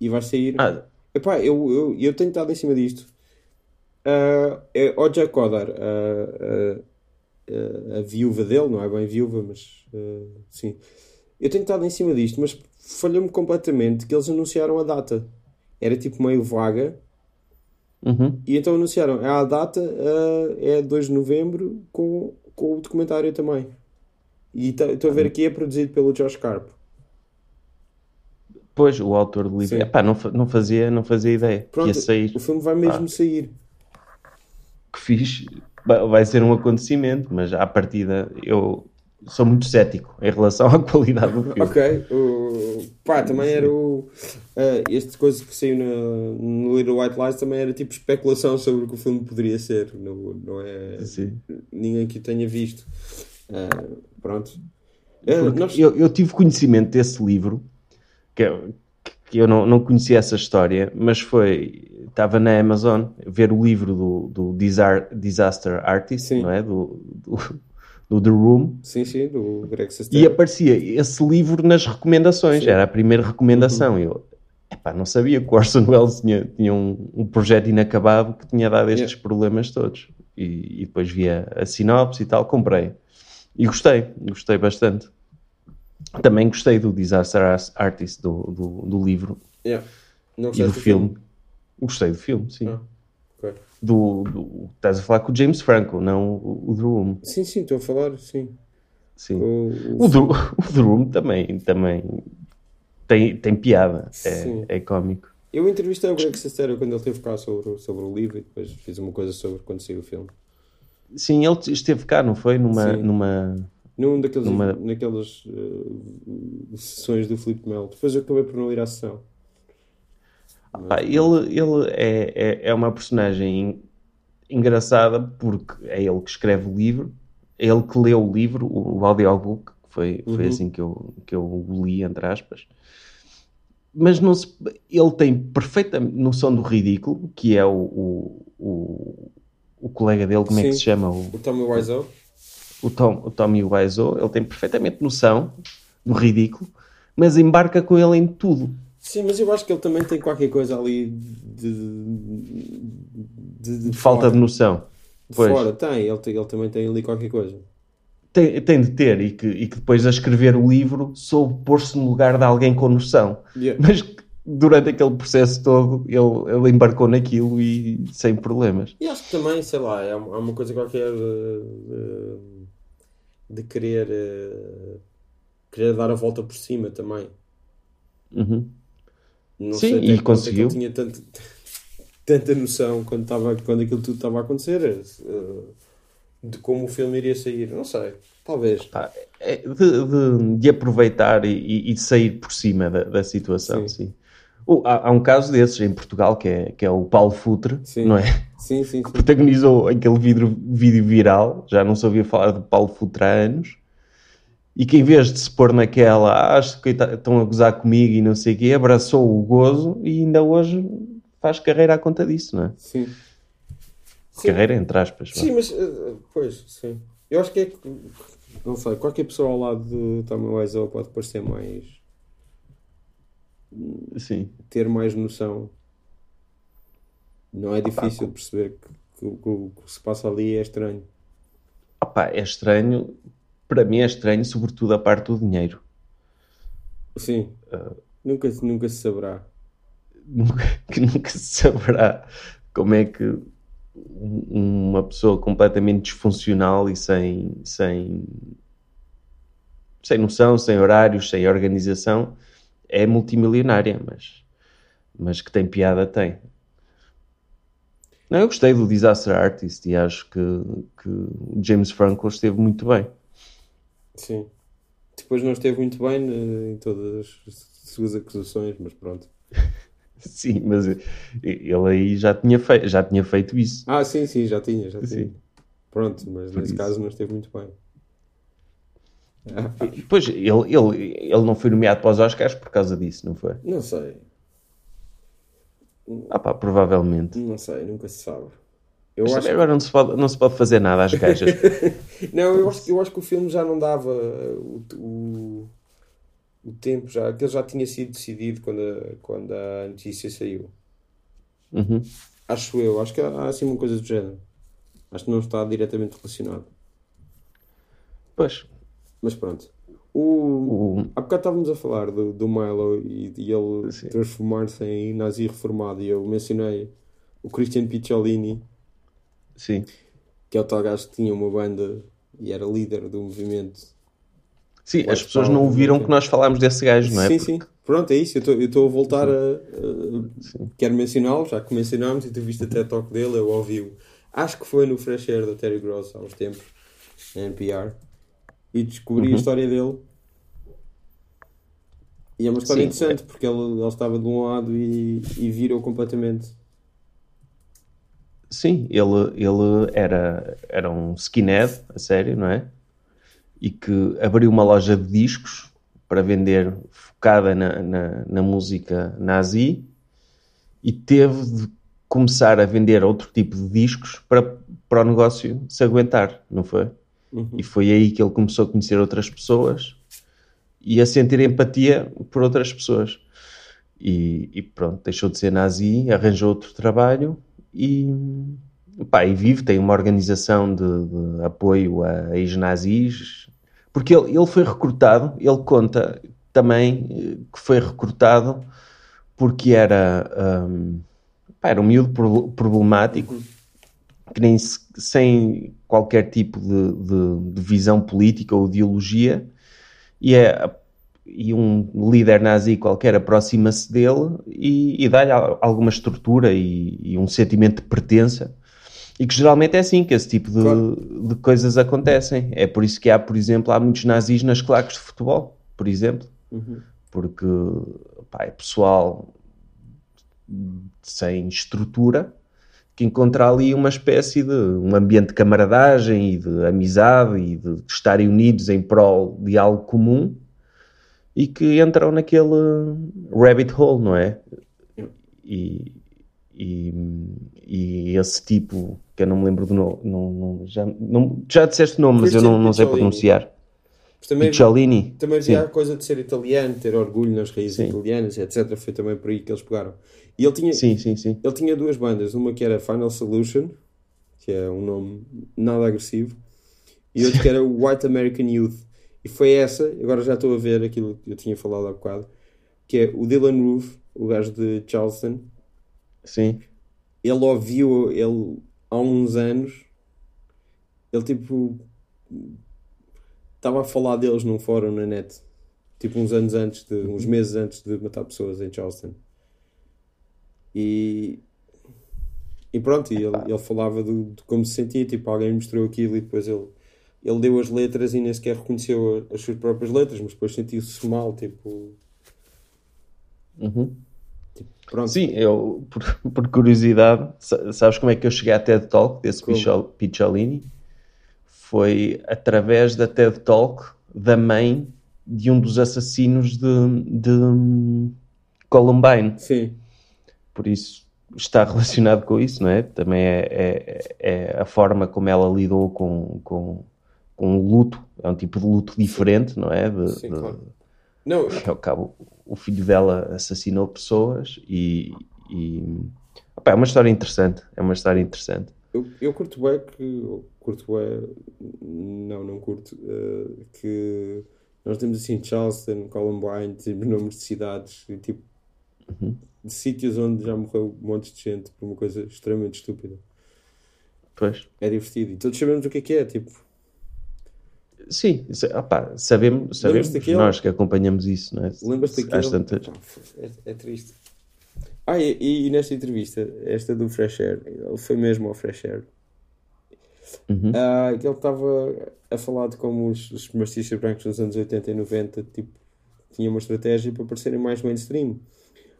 E vai sair. Ah. Epá, eu, eu, eu tenho estado em cima disto uh, é Oja Kodar, uh, uh, a viúva dele, não é bem viúva, mas sim. Eu tenho estado em cima disto, mas falhou-me completamente que eles anunciaram a data. Era tipo meio vaga. Uhum. E então anunciaram a data é 2 de novembro com, com o documentário também. E estou a ver aqui é produzido pelo Josh Carp. Pois, o autor do livro. Epá, não, não, fazia, não fazia ideia Pronto. O filme vai mesmo ah. sair que fiz vai ser um acontecimento, mas à partida eu sou muito cético em relação à qualidade do filme. Ok, o, pá, também era o. Uh, este coisa que saiu no, no, Little White Lies também era tipo especulação sobre o que o filme poderia ser, não, não é Sim. ninguém que o tenha visto. Uh, pronto. Uh, nós... eu, eu tive conhecimento desse livro, que, que eu não, não conhecia essa história, mas foi estava na Amazon ver o livro do, do Disaster Artist, sim. não é? Do, do, do, The Room. Sim, sim, do Greg Sestero. E aparecia esse livro nas recomendações, sim. era a primeira recomendação. Uhum. Eu epá, não sabia que o Orson Welles tinha, tinha um, um projeto inacabado que tinha dado estes yeah. problemas todos. E, e depois via a sinopse e tal, comprei. E gostei, gostei bastante. Também gostei do Disaster Artist, do, do, do livro. Yeah. e do filme. filme. Gostei do filme, sim. Ah, okay. do, do, estás a falar com o James Franco, não o, o The Room. Sim, sim, estou a falar, sim. Sim. O, o, o, The, o The Room também, também tem, tem piada, é, é cómico. Eu entrevistei o Greg Sestero quando ele esteve cá sobre, sobre o livro e depois fiz uma coisa sobre quando saiu o filme. Sim, ele esteve cá, não foi? Numa. Sim. numa... Num daqueles, numa... naquelas uh, sessões do Felipe Melo. Depois eu acabei por não ir à sessão. Ah, ele ele é, é, é, uma personagem engraçada porque é ele que escreve o livro, é ele que leu o livro, o, o audiobook, foi, foi uhum. assim que eu, que eu li, entre aspas. Mas não se, ele tem perfeita noção do ridículo, que é o, o, o, o colega dele, como Sim. é que se chama? O, o Tommy Wiseau. O, Tom, o Tommy Wiseau, ele tem perfeitamente noção do ridículo, mas embarca com ele em tudo. Sim, mas eu acho que ele também tem qualquer coisa ali de. de, de Falta fora. de noção. De pois. fora, tem. Ele, tem. ele também tem ali qualquer coisa. tem, tem de ter e que, e que depois a escrever o livro soube pôr-se no lugar de alguém com noção. Yeah. Mas durante aquele processo todo ele, ele embarcou naquilo e sem problemas. E acho que também, sei lá, há uma há uma coisa qualquer de, de, de querer, eh, querer dar a volta por cima também. Uhum. Não Sim, sei e é conseguiu. ele tinha tanto, tanta noção quando, estava, quando aquilo tudo estava a acontecer eh, de como o filme iria sair. Não sei, talvez. É de, de- de aproveitar e, e- e de sair por cima da, da situação, Sim. sim. Há, há um caso desses em Portugal que é, que é o Paulo Futre, Sim. não é? Sim, sim, sim. protagonizou aquele vídeo, vídeo viral, já não se ouvia falar de Paulo Futre há anos, e que em vez de se pôr naquela, ah, acho que estão a gozar comigo e não sei o quê, abraçou o gozo e ainda hoje faz carreira à conta disso, não é? Sim. Carreira entre aspas. Sim, mas eh, pois, sim. Eu acho que é que não sei, qualquer pessoa ao lado de Tommy Wiseau pode parecer mais Sim. ter mais noção. Não é difícil de perceber que, que o- que o que se passa ali é estranho. Opá, é estranho, para mim é estranho, sobretudo a parte do dinheiro. Sim. nunca, nunca se saberá. Nunca, que nunca se saberá como é que um- uma pessoa completamente disfuncional e sem, sem, sem noção, sem horários, sem organização, é multimilionária, mas, mas que tem piada, tem. Não, eu gostei do Disaster Artist e acho que, que James Franco esteve muito bem. Sim. Depois não esteve muito bem eh, em todas as suas acusações, mas pronto. Sim, mas ele aí já tinha, já tinha feito isso. Ah, sim, sim, já tinha, já tinha. Sim. Pronto, mas Por nesse isso. caso não esteve muito bem. Pois, ele, ele, ele não foi nomeado para os Oscars por causa disso, não foi? não sei, Ah pá, provavelmente. não sei, nunca se sabe. Eu Mas acho agora não se, pode, não se pode fazer nada às gajas. Não, eu acho, eu acho que o filme já não dava o, o, o tempo, já, aquele já tinha sido decidido quando a, quando a notícia saiu. Uhum. Acho eu, acho que há, há assim uma coisa do género. Acho que não está diretamente relacionado. Pois, Mas pronto. O, o, há bocado estávamos a falar do, do Milo e, e ele Sim. transformar-se em nazi reformado e eu mencionei o Christian Picciolini, sim. que é o tal gajo que tinha uma banda e era líder do movimento Sim, White as pessoas Power, não ouviram que nós falámos desse gajo, não é? Sim, Porque- sim. Pronto, é isso. Eu estou a voltar a. a- quero mencioná-lo, já que mencionámos e tu viste até toque dele, eu ouvi-o. Acho que foi no Fresh Air da Terry Gross há uns tempos, na NPR, e descobri Uhum. a história dele. E é uma história Sim, interessante porque ele, ele estava de um lado e, e virou completamente. Sim, ele, ele era, era um skinhead, a sério, não é? E que abriu uma loja de discos para vender focada na, na, na música nazi e teve de começar a vender outro tipo de discos para, para o negócio se aguentar, não foi? Uhum. E foi aí que ele começou a conhecer outras pessoas e a sentir empatia por outras pessoas. E, e pronto, deixou de ser nazi, arranjou outro trabalho e, pá, e vive, tem uma organização de, de apoio a ex-nazis, porque ele, ele foi recrutado, ele conta também eh, que foi recrutado porque era, hum, pá, era um miúdo pro- problemático, que nem se- sem qualquer tipo de, de- de visão política ou ideologia, e, é, e um líder nazi qualquer aproxima-se dele e, e dá-lhe al- alguma estrutura e, e um sentimento de pertença. E que geralmente é assim que esse tipo de, Claro. de coisas acontecem. É por isso que há, por exemplo, há muitos nazis nas claques de futebol, por exemplo. Uhum. Porque pá, é pessoal sem estrutura que encontra ali uma espécie de um ambiente de camaradagem e de amizade e de estarem unidos em prol de algo comum e que entram naquele rabbit hole, não é? E, e, e esse tipo, que eu não me lembro do nome, não, não- já, não, já disseste o nome, mas eu não, não sei pronunciar. Mas também, Picciolini. também havia a coisa de ser italiano, ter orgulho nas raízes Sim. italianas, etc. Foi também por aí que eles pegaram. E ele tinha, Sim, sim, sim. Ele tinha duas bandas, uma que era Final Solution, que é um nome nada agressivo, e outro que era White American Youth. E foi essa, agora já estou a ver aquilo que eu tinha falado há bocado, que é o Dylan Roof, o gajo de Charleston. Sim. Ele ouviu, ele há uns anos, ele tipo estava a falar deles num fórum na net, tipo uns anos antes, de, uns meses antes de matar pessoas em Charleston. E, e pronto, e ele, ele falava do, de como se sentia, tipo, alguém mostrou aquilo e depois ele, ele deu as letras e nem sequer reconheceu as suas próprias letras, mas depois sentiu-se mal, tipo. Uhum. tipo pronto. Sim, eu, por, por curiosidade, sa- sabes como é que eu cheguei à TED Talk desse? Pichol- Picciolini? Foi através da TED Talk da mãe de um dos assassinos de, de Columbine. Sim, Por isso está relacionado com isso, não é? Também é, é- é a forma como ela lidou com, com, com o luto. É um tipo de luto diferente, não é? De- sim, de- claro. Não, ao cabo, o filho dela assassinou pessoas e, e opá, é uma história interessante. É uma história interessante. eu, eu curto bem que. Curto bem. Não, não curto. eh, que nós temos assim Charleston, Columbine, temos nomes de cidades e tipo. De sítios onde já morreu um monte de gente por uma coisa extremamente estúpida. Pois. É divertido. E todos sabemos o que é que é, tipo. Sim, isso- opá, sabemos, sabemos nós que acompanhamos isso, não é? Lembras-te Às daquele? tantas. É, é triste. Ah, e, e nesta entrevista, esta do Fresh Air, ele foi mesmo ao Fresh Air. Uhum. Ah, que ele estava a falar de como os, os artistas brancos nos anos 80 e 90 tipo, tinham uma estratégia para parecerem mais mainstream.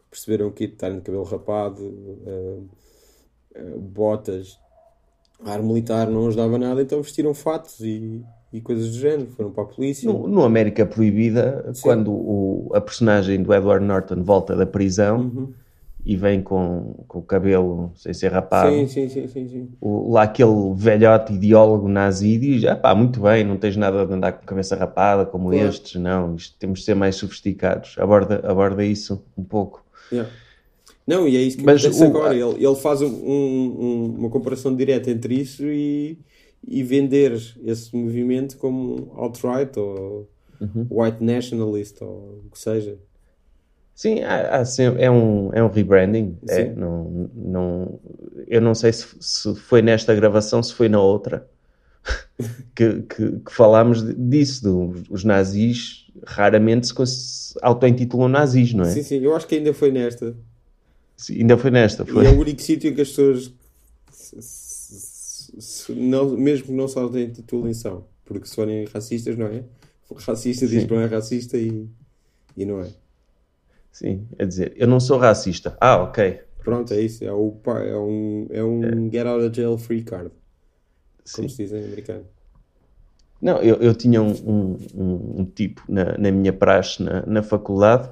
Perceberam que estar de cabelo rapado, ah, botas, ar militar não ajudava nada, então vestiram fatos e, e coisas do género. Foram para a polícia. No, no América Proibida, quando o, a personagem do Edward Norton volta da prisão Uhum. e vem com, com o cabelo sem ser rapado, Sim, sim, sim, sim, sim. o- lá aquele velhote ideólogo nazi diz: ah pá, muito bem, não tens nada de andar com cabeça rapada como estes, não, isto, temos de ser mais sofisticados. Aborda, aborda isso um pouco. Yeah. Não, e é isso que Mas acontece o- agora. Ele, ele faz um- um- uma comparação direta entre isso e, e vender esse movimento como alt-right ou Uhum. white nationalist ou o que seja. Sim, há, há sempre- é, um, é um rebranding. É, não, não, eu não sei se, se foi nesta gravação, se foi na outra, que, que, que falámos disso. do- os nazis raramente se, auto-intitulam nazis, não é? Sim, sim, eu acho que ainda foi nesta. Sim, ainda foi nesta. Foi. E é o único sítio em que as pessoas, se- se- não, mesmo que não se auto-intitulem, são. Porque se forem racistas, não é? O racista diz Sim. que não é racista e, e não é. Sim, é dizer, eu não sou racista. Ah, ok. Pronto, é isso. É, o, é um, é um get out of jail free card, Sim. como se diz em americano. Não, eu, eu tinha um, um, um- tipo na, na minha praxe na, na faculdade,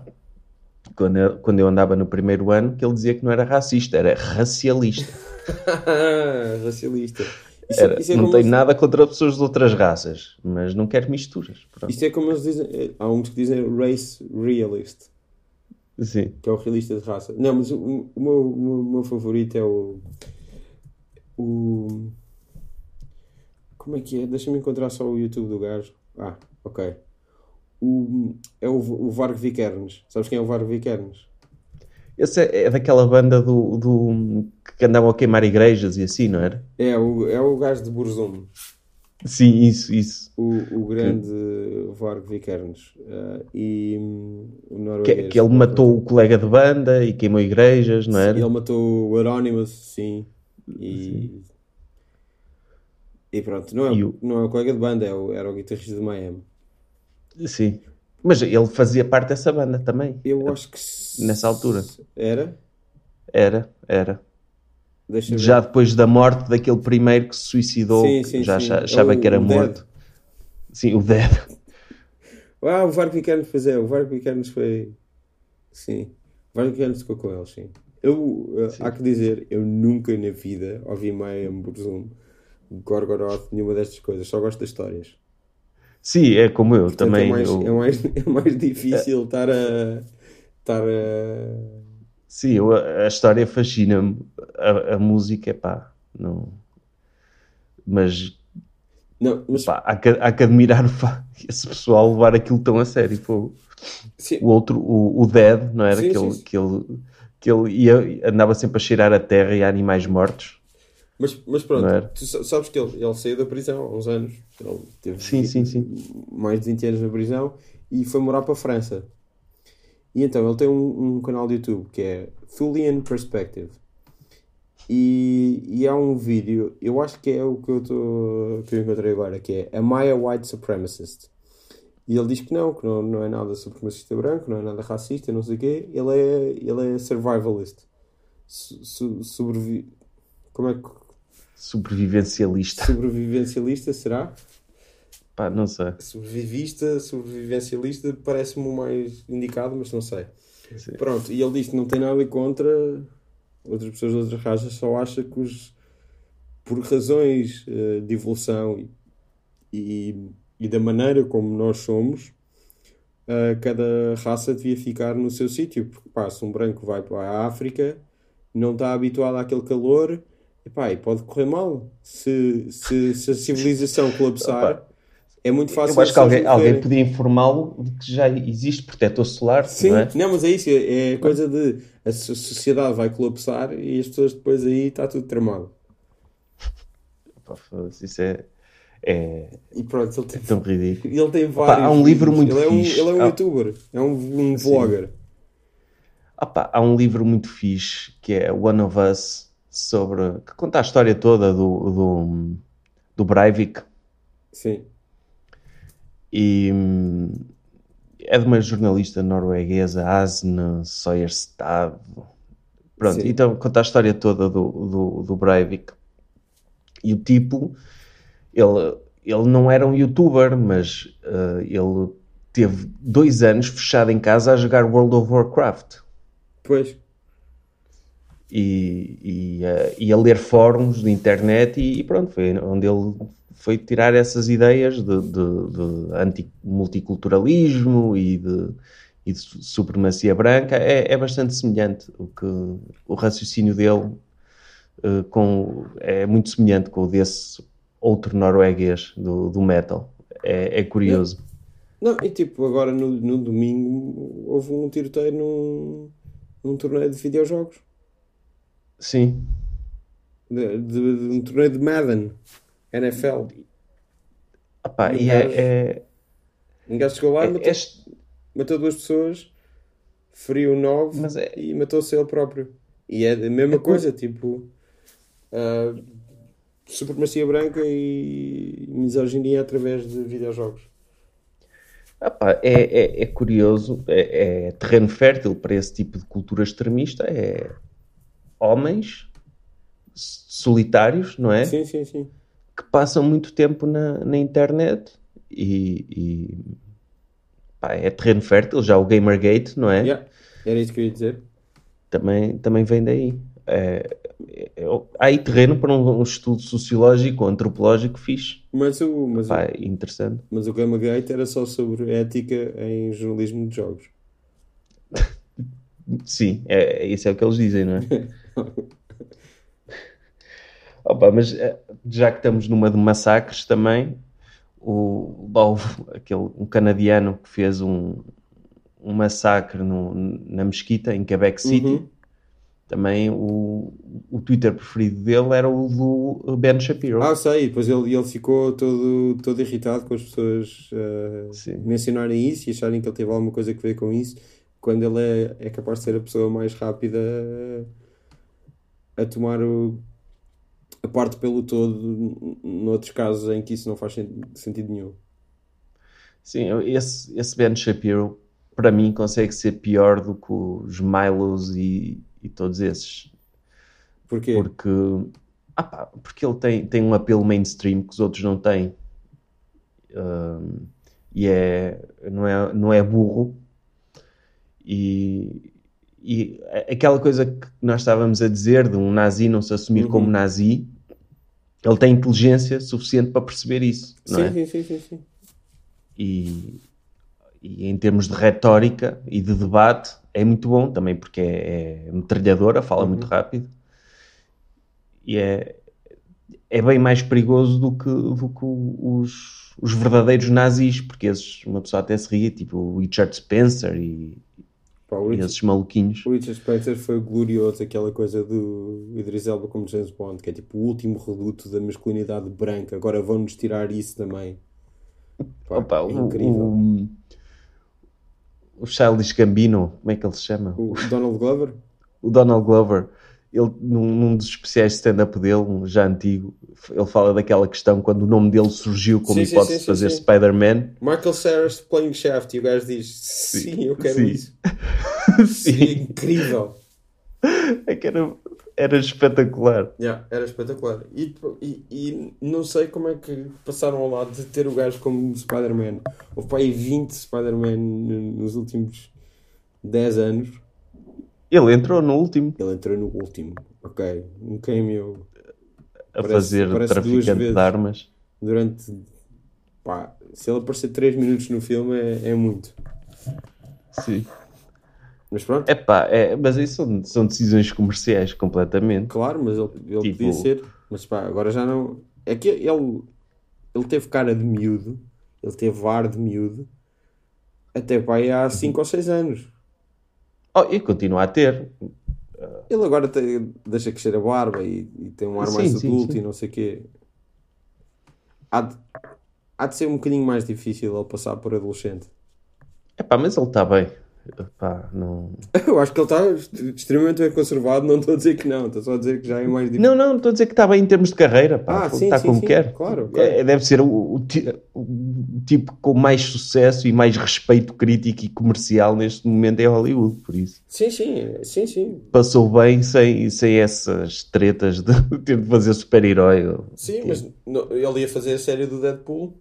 quando eu, quando eu andava no primeiro ano, que ele dizia que não era racista, era racialista. Racialista. Isso, Era, isso é não tenho eles- nada contra pessoas de outras raças, mas não quero misturas. Pronto. Isto é como eles dizem. é, Há uns que dizem race realist, Sim. que é o realista de raça. Não, mas o, o meu, o meu favorito é o. O. Como é que é? Deixa-me encontrar só o YouTube do gajo. Ah, ok. O, é o, o Varg Vikernes. Sabes quem é o Varg Vikernes? Esse é, é daquela banda do, do que andavam a queimar igrejas e assim, não era? É o, é o gajo de Burzum. Sim, isso, isso. O, o grande Varg Vikernes. Ah, e hum, o Que, norueguês. que ele matou o colega de banda e queimou igrejas, não era? Ele matou o Anonymous, sim. E, e pronto, não é, E o- não é o colega de banda, é o, era o guitarrista de Miami. Sim. Mas ele fazia parte dessa banda também. Eu acho que. Nessa altura. Era? Era, era. Já depois da morte daquele primeiro que se suicidou, Sim, sim, já sim. acha- achava É o- que era o Dead. morto. Sim, o Dead. Ah, o Varg Vikernes, pois é, o Varg Vikernes foi. Sim. O Varg Vikernes ficou com ele, sim. Eu, eh, há que dizer, eu nunca na vida ouvi Mayhem, Burzum, Gorgoroth, nenhuma destas coisas, só gosto das histórias. Sim, é como eu Portanto, também. é, mais, eu- é, mais, é mais difícil estar a. estar a. Sim, eu- a, história fascina-me. A, a música, pá, não. Mas Não, mas Pá, há, que, há que admirar esse pessoal levar aquilo tão a sério. fogo. sim, O outro, o, o Dead, não era? Sim, que, ele, sim. que, ele, que ele ia, andava sempre a cheirar a terra e a animais mortos. Mas, mas pronto, tu sa- sabes que ele, ele saiu da prisão há uns anos. Ele teve Sim, sim, sim. mais de 20 anos na prisão e foi morar para a França. E então ele tem um, um canal de YouTube que é Thulian Perspective. E, e há um vídeo, eu acho que é o que eu, tô, que eu encontrei agora, que é Am I a White Supremacist? E ele diz que não, que não, não é nada supremacista branco, não é nada racista, não sei o quê. Ele é, ele é survivalist. Su, su- sobrevi... Como é que... Sobrevivencialista. Sobrevivencialista, será? Pá, não sei. Sobrevivista, sobrevivencialista, parece-me o mais indicado, mas não sei. Sim. Pronto, e ele diz que não tem nada contra outras pessoas de outras raças, só acha que os, por razões eh, de evolução e, e, e da maneira como nós somos, eh, cada raça devia ficar no seu sítio. Porque, pá, se um branco vai para a África, não está habituado àquele calor, epá, e pode correr mal. Se, se, se a civilização colapsar, Opa. é muito fácil Eu acho que alguém, alguém podia informá-lo de que já existe protetor solar, Sim, não é? não, mas é isso, é a coisa de a so- sociedade vai colapsar e as pessoas depois aí está tudo tramado. Isso é, é E pronto, ele tem, tão ridículo. ele tem vários. há um livro muito ele é um, fixe. Ele é um Ah. youtuber, é um, um vlogger. Pá, há um livro muito fixe que é One of Us sobre que conta a história toda do, do, do Breivik Sim. e hum, é de uma jornalista norueguesa, Asne Soyerstad. Pronto, Sim. então conta a história toda do, do, do Breivik. E o tipo, ele, ele não era um youtuber, mas eh, ele teve dois anos fechado em casa a jogar World of Warcraft. Pois. E, e, eh, e a ler fóruns de internet e, e pronto, foi onde ele foi tirar essas ideias de, de, de anti-multiculturalismo e de, e de su- supremacia branca. É, é bastante semelhante o que o raciocínio dele eh, com, é muito semelhante com o desse outro norueguês do, do metal. É, é curioso. Não, e tipo, agora no, no domingo houve um tiroteio num, num torneio de videojogos. Sim. De, de- de um torneio de Madden, NFL. Epá, E e é, é, Um gajo chegou lá e é- matou, este- matou duas pessoas, feriu nove é- e matou-se ele próprio. E é a mesma É co- coisa, tipo, ah, supremacia branca e misoginia através de videojogos. Ah pá, é, é, é curioso, é, é terreno fértil para esse tipo de cultura extremista, é homens solitários, não é? Sim, sim, sim. Que passam muito tempo na, na internet e, e, pá, é terreno fértil, já o Gamergate, não é? Yeah, era isso que eu ia dizer. Também, também vem daí. É, é- é- há aí terreno para um, um estudo sociológico, antropológico fixe. Mas o, mas, Pá, o, é interessante. mas o Gamergate era só sobre ética em jornalismo de jogos. Sim, é- isso é o que eles dizem, não é? Opa, mas eh, já que estamos numa de massacres também, o, aquele, um canadiano que fez um, um massacre no- na mesquita em Quebec City. Uhum. Também o, o Twitter preferido dele era o do Ben Shapiro. Ah, sei, depois ele, ele ficou todo, todo irritado com as pessoas Sim. mencionarem isso e acharem que ele teve alguma coisa a ver com isso, quando ele é, é capaz de ser a pessoa mais rápida a, a tomar o, a parte pelo todo, noutros casos em que isso não faz sen- sentido nenhum. Sim, esse, esse Ben Shapiro, para mim, consegue ser pior do que os Milos e, e todos esses. Porquê? Porque, ah pá, porque ele tem, tem um apelo mainstream que os outros não têm. Ahm, e é, não, é, não é burro. E, e aquela coisa que nós estávamos a dizer de um nazi não se assumir Uhum. como nazi, ele tem inteligência suficiente para perceber isso, não Sim, é? sim, sim, sim, sim. e, e em termos de retórica e de debate é muito bom também porque é, é metralhadora, fala Uhum. muito rápido e é, é bem mais perigoso do que, do que os, os verdadeiros nazis, porque esses, uma pessoa até se ria, tipo o Richard Spencer e, Pá, o Richard, esses maluquinhos. o Richard Spencer foi glorioso, aquela coisa do Idris Elba como James Bond, que é tipo o último reduto da masculinidade branca. Agora vão-nos tirar isso também. Pá, Opa, é o, incrível. o, o Childish Gambino, como é que ele se chama? O Donald Glover? o Donald Glover, ele, num, num dos especiais de stand-up dele, já antigo, ele fala daquela questão quando o nome dele surgiu como Sim, sim, hipótese sim, de sim, fazer sim. Spider-Man. Michael Cyrus playing Shaft e o gajo diz: Sim, eu quero sim. isso. Seria incrível. É que era, era espetacular. Yeah, era espetacular. E, e, e não sei como é que passaram ao lado de ter o gajo como Spider-Man. Houve para aí 20 Spider-Man nos últimos 10 anos. Ele entrou no último Ele entrou no último. Ok. Um cameo a Parece- fazer parece traficante de armas. durante. Pá, se ele aparecer 3 minutos no filme é, é muito. Sim. Mas pronto, Epá, é, mas isso são, são decisões comerciais completamente. claro, mas ele, ele Tipo- podia ser. Mas pá, agora já não. É que ele, ele teve cara de miúdo, ele teve ar de miúdo, até pá, aí Uhum. há 5 ou 6 anos. Oh, e continua a ter. Ele agora tem- deixa crescer a barba e, e tem um ar Sim, mais sim, adulto sim. e não sei o quê. Há de, há de ser um bocadinho mais difícil ele passar por adolescente. Epá, mas ele está bem. Epá, não... Eu acho que ele está extremamente bem conservado, não estou a dizer que não, estou só a dizer que já é mais difícil. não, não, estou a dizer que está bem em termos de carreira. Pá. Ah, sim, está sim, como sim, quer. claro, claro. É, deve ser o, o o tipo com mais sucesso e mais respeito crítico e comercial neste momento é Hollywood, por isso. Sim, sim, sim, sim. Passou bem sem, sem essas tretas de ter de fazer super-herói. Sim, mas ele ia fazer a série do Deadpool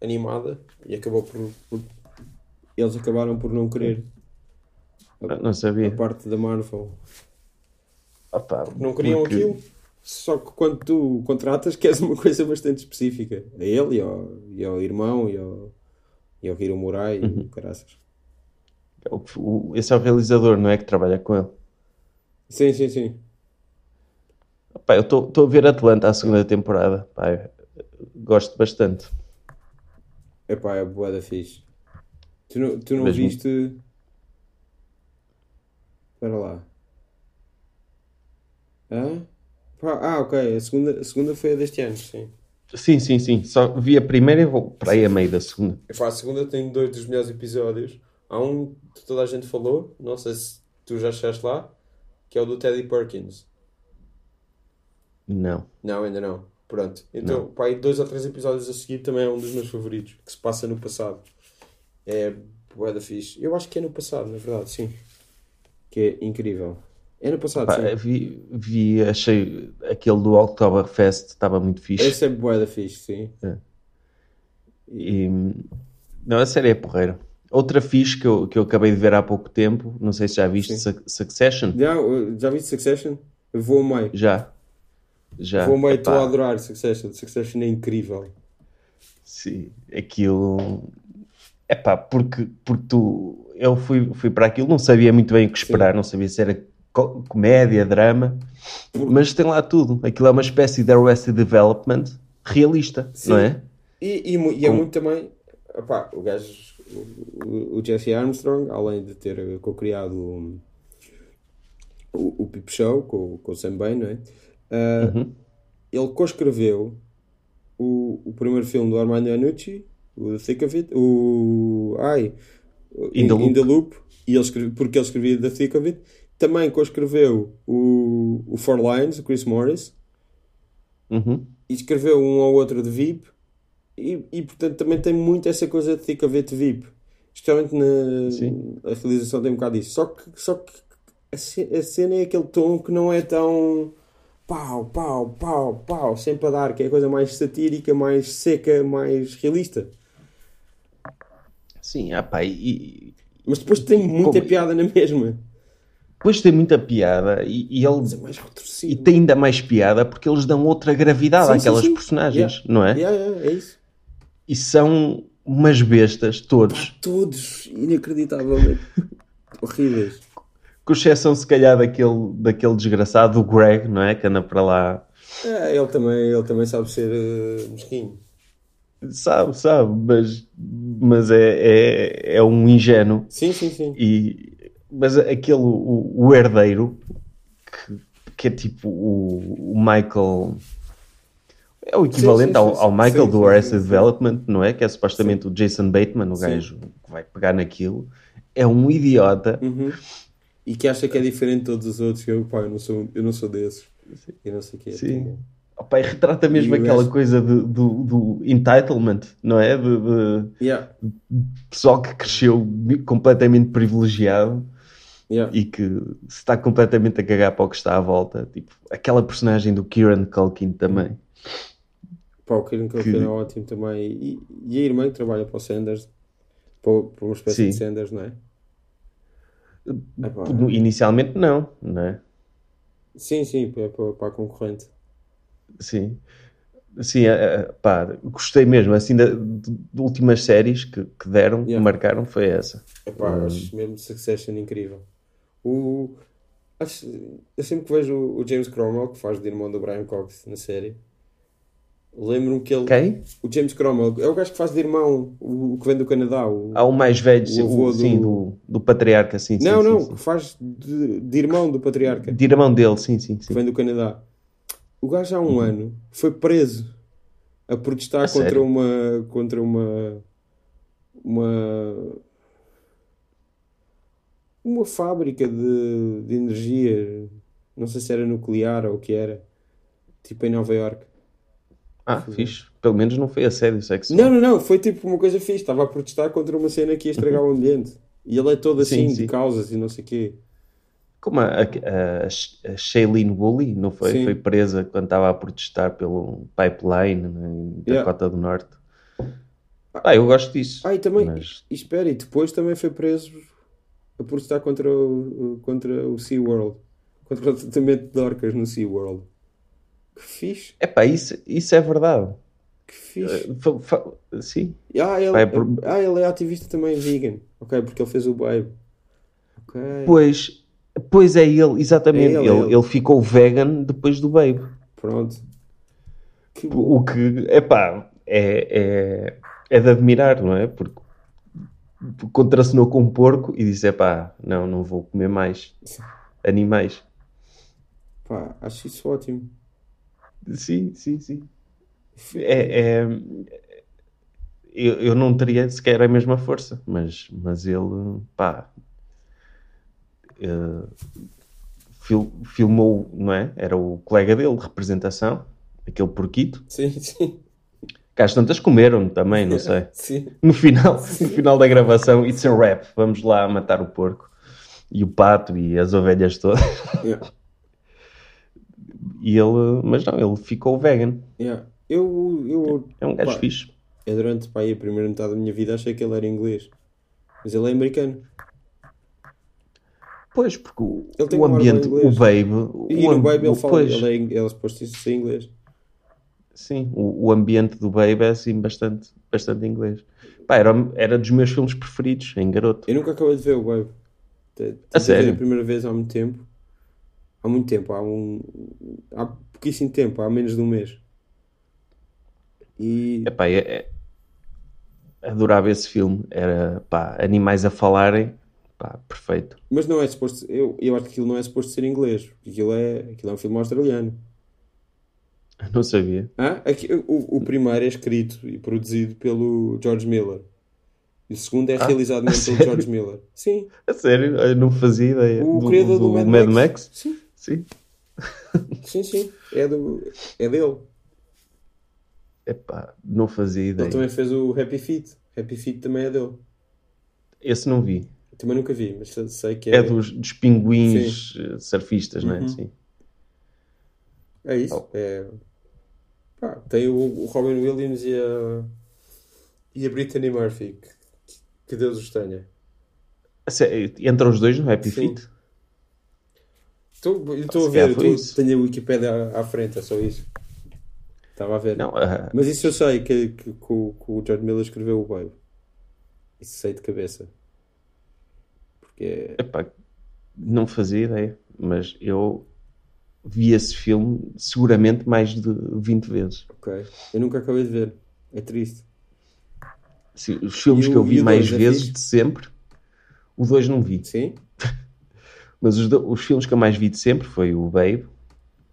animada e acabou por, por- Eles acabaram por não querer Não a sabia. parte da Marvel. Opa, Não queriam porque- aquilo. Só que quando tu contratas, queres uma coisa bastante específica. A ele e ao, e ao irmão e ao, e ao Hiro Murai Uhum. e caraças. o- o- Esse é o realizador, não é? Que trabalha com ele. Sim, sim, sim. Pá, eu estou a ver Atlanta a segunda temporada. Pá, gosto bastante. Epá, é boa da fixe. Tu não, tu não Mesmo- viste. Espera lá. Hã? Ah, ok. A segunda, a segunda foi a deste ano, sim. Sim, sim, sim. Só vi a primeira e vou para aí a meio da segunda. Epá, a segunda tem dois dos melhores episódios. Há um que toda a gente falou, não sei se tu já chegaste lá, que é o do Teddy Perkins. Não. Não, ainda não. Pronto. Então, pá, aí dois ou três episódios a seguir também é um dos meus favoritos, que se passa no passado. É bué da fixe. Eu acho que é no passado, na verdade, sim. Que é incrível. É no passado, Pá, sim. vi, vi, achei aquele do Oktoberfest estava muito fixe. Esse é bué da fixe, sim. E, não, a série é porreira. Outra fixe que eu, que eu acabei de ver há pouco tempo, não sei se já viste, Sim. Suc- Succession? Já, uh, já viste Succession? Eu vou ao meio. Já. Já. Vou ao meio, estou a adorar Succession. Succession é incrível. Sim, aquilo. É pá, porque, porque tu. Eu fui, fui para aquilo, não sabia muito bem o que esperar, não sabia se era comédia, drama, mas tem lá tudo. Aquilo é uma espécie de Arrested Development realista, Sim. não é? E, e, e é Com- muito também. Opá, o gajo, o, o Jesse Armstrong, além de ter eh, co-criado o, o, o Peep Show com, com o Sam Bain, não é? Ah, Uhum. Ele co-escreveu o, o primeiro filme do Armando Iannucci, o The Thick of It, o. Ai, In the Loop. Loop, e ele escreve, porque ele escrevia The Thick of It. Também co-escreveu o, o Four Lines, o Chris Morris Uhum. e escreveu um ou outro de VIP e, e portanto também tem muito essa coisa de Thick of It VIP especialmente na Sim. a realização tem um bocado disso só que, só que a cena é aquele tom que não é tão pau, pau, pau, pau sempre a dar, que é a coisa mais satírica mais seca, mais realista Sim, ah pá, e, mas depois tem muita Como- piada na mesma depois tem muita piada e, e ele é e tem ainda mais piada porque eles dão outra gravidade Sim, sim, àquelas sim. personagens, Yeah. não é? Yeah, yeah, é isso E são umas bestas, todos. todos inacreditavelmente horríveis Com exceção, se calhar, daquele, daquele desgraçado, o Greg, não é? Que anda para lá É, ele, também, ele também sabe ser uh, mesquinho. Sabe, sabe, mas, mas é, é, é um ingênuo. Sim, sim, sim. E, mas aquele, o, o herdeiro, que, que é tipo o, o Michael. É o equivalente sim, sim, ao, ao Michael Sim, do Arrested. Development, não é? Que é supostamente o Jason Bateman, o gajo que vai pegar naquilo. É um idiota. Uhum. E que acha que é diferente de todos os outros. que Eu, pá, eu não sou, eu não sou desses. E não sei o quê. Sim. Opa, e retrata mesmo E o aquela gajo- coisa de- do, do entitlement, não é? De, de Yeah, pessoal que cresceu completamente privilegiado yeah. e que se está completamente a cagar para o que está à volta. Tipo, aquela personagem do Kieran Culkin também. Pá, o Kieran Culkin Que- é ótimo também. E, e a irmã que trabalha para o Sanders, para, para uma espécie Sim. de Sanders, não é? Epá, Inicialmente não, não é? sim, sim, para, para, a concorrente. Sim. Sim, é, é, pá, gostei mesmo, assim, da- de, de últimas séries que, que deram, que Yeah. marcaram, foi essa. Epá, Hum. acho mesmo Succession incrível. O, acho, eu sempre que vejo o, o James Cromwell, que faz de irmão do Brian Cox na série, lembro-me que ele. Quem? O James Cromwell é o gajo que faz de irmão, o, o que vem do Canadá. O, Há o mais velho, O sim, avô o- sim, do- do, patriarca, sim, não, sim, não, sim. que faz de, de irmão do patriarca, De irmão dele, sim, sim, que sim. vem do Canadá. O gajo há um ano foi preso a protestar A contra sério? uma. contra uma. uma. Uma fábrica de, de energia, não sei se era nuclear ou o que era, tipo em Nova York. Ah, fixe. Pelo menos não foi assédio sexual. Não, não, não, foi tipo uma coisa fixe, estava a protestar contra uma cena que ia estragar o ambiente. E ele é todo Sim, assim, de sim. causas e não sei o quê. Como a, a, a, Shailene Wooley, não foi? Sim. Foi presa quando estava a protestar pelo pipeline né, em Yeah. Dakota do Norte. Ah, eu gosto disso. Ah, e também, Mas, e espera, e depois também foi preso a protestar contra o, contra o SeaWorld, contra o tratamento de orcas no SeaWorld. Que fixe, epá, isso, isso é verdade. que fixe. Eh, fa- fa- sim. Ah, ele, vai por- ah, ele é ativista também vegan. Ok, porque ele fez o Babe. Ok. Pois, pois é ele, exatamente. É ele, ele, é ele. ele ficou vegan depois do Babe. Pronto. Que. O que, epá, é, é, é de admirar, não é? Porque contracenou com um porco e disse, epá, não, não vou comer mais animais. Pá, acho isso ótimo. Sim, sim, sim. É, é- eu, eu não teria sequer a mesma força, mas, mas ele, pá, eh, fil- filmou, não é? Era o colega dele de representação, aquele porquito. Sim, sim. Cá as tantas comeram também, não sei. Sim. No final, no final da gravação, it's a rap, vamos lá matar o porco. E o pato e as ovelhas todas. Yeah. E ele, mas não, ele ficou vegan. Yeah. Eu, eu, É um gajo Pá. fixe. eu durante pá, a primeira metade da minha vida achei que ele era inglês. Mas ele é americano. Pois, porque o, Ele tem o um ambiente, o. Babe, E o, no Baby ele fala, pois, ele é, ele é suposto ser inglês. Sim, o, o ambiente do Babe é assim bastante, bastante inglês. Pá, era, era dos meus filmes preferidos, em garoto. Eu nunca acabei de ver o tive A ver sério? a primeira vez há muito tempo. Há muito tempo, há um. Há pouquíssimo tempo, há menos de um mês. E. Epá, é, é- adorava esse filme. Era, pá, animais a falarem, pá, perfeito. Mas não é suposto. Eu, eu acho que aquilo não é suposto ser inglês. Porque aquilo é, aquilo é um filme australiano. Não sabia. Ah, aqui, o, o primeiro é escrito e produzido pelo George Miller. E o segundo é Ah, realizado mesmo pelo sério? George Miller. Sim, A sério, eu não fazia ideia. o criador do, Mad, Mad Max. Max? Sim, Sim. sim, sim. É, do, é dele. Epá, não fazia ideia. Ele também fez o Happy Feet. Happy Feet também é dele. Esse não vi. Também nunca vi, mas sei que é. É dos, dos pinguins eh, surfistas, não é? Uhum. Sim. É isso. Oh. É... Pá, tem o, o Robin Williams e a, e a Brittany Murphy. Que, que Deus os tenha. Entre os dois no Happy Sim. Feet? Estou a ver, isso. estou- tenho a Wikipedia à, frente, é só isso. Estava a ver. Não, ah, Mas isso eu sei que, que, que o, que o George Miller escreveu o Babe. Isso sei de cabeça. Porque é- epá, não fazia ideia. Mas eu vi esse filme seguramente mais de 20 vezes. Ok. Eu nunca acabei de ver. É triste. Sim, os filmes o- que eu vi mais dois, é vezes de sempre, o 2 não vi. Sim? Mas os, do- os filmes que eu mais vi de sempre foi o Babe,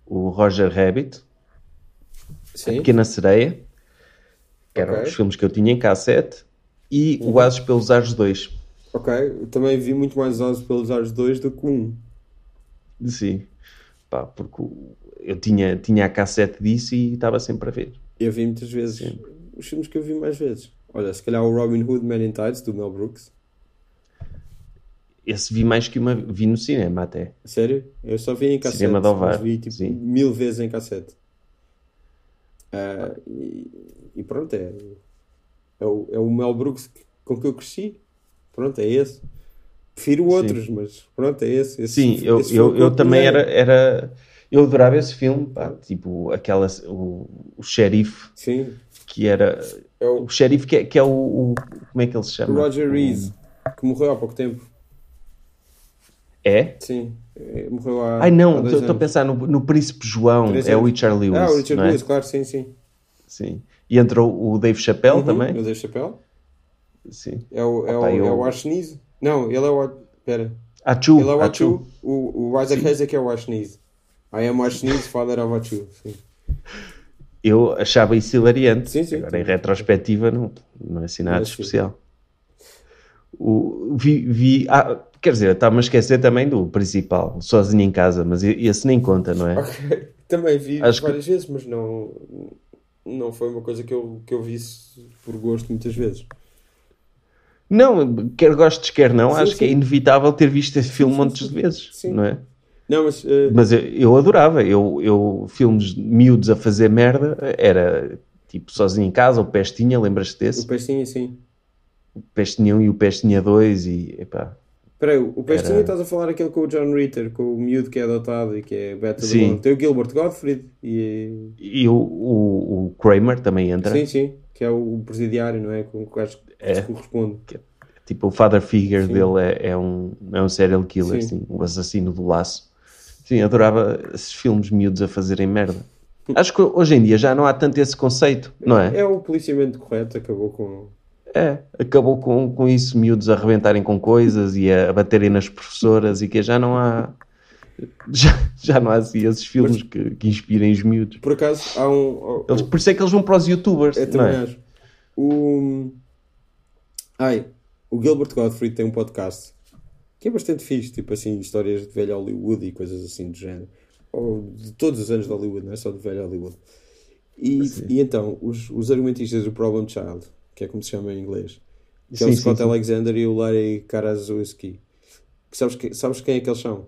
o Roger Rabbit, a Sim. Pequena Sereia, que eram Ok. Uhum. os filmes que eu tinha em cassete, e o Ases pelos Ares 2. Ok. Eu também vi muito mais Oz pelos Ares 2 do que um. Sim. Pá, porque eu tinha, tinha a cassete disso e estava sempre a ver. Eu vi muitas vezes. Os filmes que eu vi mais vezes. Olha, se calhar o Robin Hood Man in Tights, do Mel Brooks. Esse vi mais que uma. Vi no cinema até. Sério? Eu só vi em cassete. Cinema de vi tipo sim. mil vezes em cassete. Ah, e, e pronto, é, é, o, é o Mel Brooks com que eu cresci. Pronto, é esse. Prefiro outros, mas pronto, é esse. Esse- Sim, eu, esse o eu, eu também era, era. Eu adorava esse filme, pá, tipo, aquela. O, o xerife, Sim, que era. é o, O xerife que é, que é o, o- Como é que ele se o chama? Roger O- Reed, que morreu há pouco tempo. É? Sim, é, morreu há. Ai não, estou a pensar no, no Príncipe João, é o. Richard Lewis. Ah, o Richard é? Lewis, claro, sim, sim. Sim. E entrou o Dave Chappelle Uhum, também? O Dave Chappelle. Sim. É o, é o, é eu- o Ashniz. Não, ele é o. Espera. Achu, Ele é o Achu. O, o Isaac Hayes é que é o Ashniz. I am Ashniz, father of Achu. Sim. Eu achava isso hilariante. Sim, sim. Agora, em retrospectiva, não, não é assim nada é de especial. O, vi, vi- ah, quer dizer, estava a esquecer também do principal, sozinho em casa, mas esse nem conta, não é? Ok. Também vi Acho que- várias vezes, mas não, não foi uma coisa que eu, que eu visse por gosto muitas vezes. Não, quer gostes, quer não, Sim, acho que é sim. inevitável ter visto esse filme sim, montes sim. de vezes, Sim. não é? Não, mas. eh, Mas eu, eu adorava, eu, eu filmes miúdos a fazer merda, era tipo sozinho em casa, o Pestinha, lembras-te o desse? Pestinha, sim. O Pestinha 1 e o Pestinha 2 e epá, Espera aí, o Pestinha Era- estás a falar aquele com o John Ritter, com o miúdo que é adotado e que é Beto do Sim. Mundo. Tem o Gilbert Gottfried e. e o, o, o Kramer também entra, Sim, sim. Que é o presidiário, não é? Com o que acho que É. corresponde. tipo o father figure Sim. dele é, é, um, é um serial killer, Sim. assim, o assassino do laço. Sim, adorava esses filmes miúdos a fazerem merda. Acho que hoje em dia já não há tanto esse conceito, não é? É o policiamento correto, acabou com. É, acabou com, com isso, miúdos a arrebentarem com coisas e a, baterem nas professoras e que já não há. Já, já não há assim esses filmes que, que inspirem os miúdos. Por acaso, há um. Eles, por isso é que eles vão para os youtubers. Eu não é? O... Ai, o Gilbert Gottfried tem um podcast que é bastante fixe, tipo assim, histórias de velho Hollywood e coisas assim do género. Ou de todos os anos de Hollywood, não é só de velho Hollywood. E, Sim. e então, os, os argumentistas do Problem Child, que é como se chama em inglês, que é Sim, o sim, Scott sim. Alexander e o Larry Karaszewski. Que sabes, que, sabes quem é que eles são?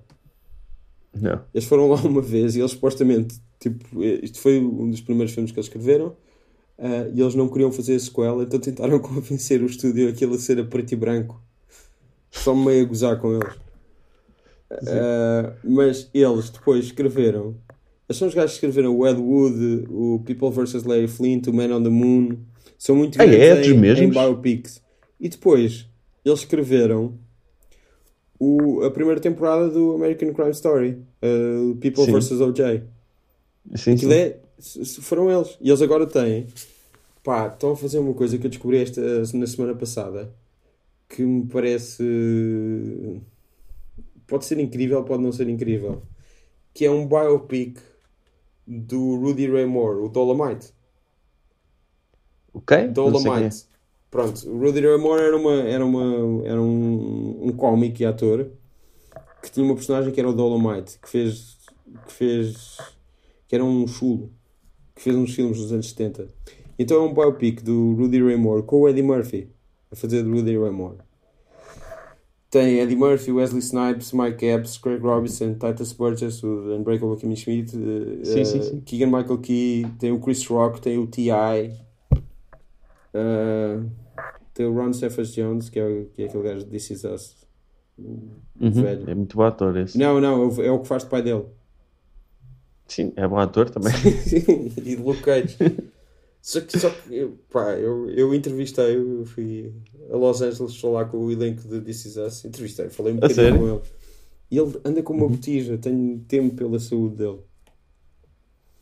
Não. Eles foram lá uma vez e eles supostamente, tipo, isto foi um dos primeiros filmes que eles escreveram ah, e eles não queriam fazer a sequela, então tentaram convencer o estúdio aquilo a ser a preto e branco. Só meio a gozar com eles. Ah, mas eles depois escreveram. Eles são os gajos que escreveram o Ed Wood, o People vs. Larry Flint, o Man on the Moon. São muito Ah, é? grandes Dos em, mesmos? em biopics. E depois eles escreveram o, a primeira temporada do American Crime Story, uh, People Sim. vs. O.J. Sim, Aquilo sim. é, foram eles. E eles agora têm, pá, estão a fazer uma coisa que eu descobri esta, na semana passada que me parece. Pode ser incrível, pode não ser incrível. Que é um biopic do Rudy Ray Moore, o Dolomite. Ok? Quem é. Dolomite. Pronto, o Rudy Ray Moore era, uma, era, uma, era um, um cómico e ator que tinha uma personagem que era o Dolomite, que fez. que fez. que era um chulo, que fez uns filmes dos anos 70. Então é um biopic do Rudy Ray Moore com o Eddie Murphy a fazer de Rudy Ray Moore. Tem Eddie Murphy, Wesley Snipes, Mike Epps, Craig Robinson, Titus Burgess, o Unbreakable Kimmy Schmidt, eh, Sim, eh, sim, sim. Keegan Michael Key, tem o Chris Rock, tem o T.I., Uh, tem o Ron Cephas Jones, que é, que é aquele gajo de This Is Us. Uhum. velho. É muito bom ator esse. Não, não, é o- é o que faz de pai dele. Sim, é bom ator também. e de Luke Cage. Só que, só que eu, pá, eu, eu entrevistei, eu fui a Los Angeles falar com o elenco de This Is Us. Entrevistei, falei um bocadinho com ele. E ele anda com uma botija, tenho tempo pela saúde dele.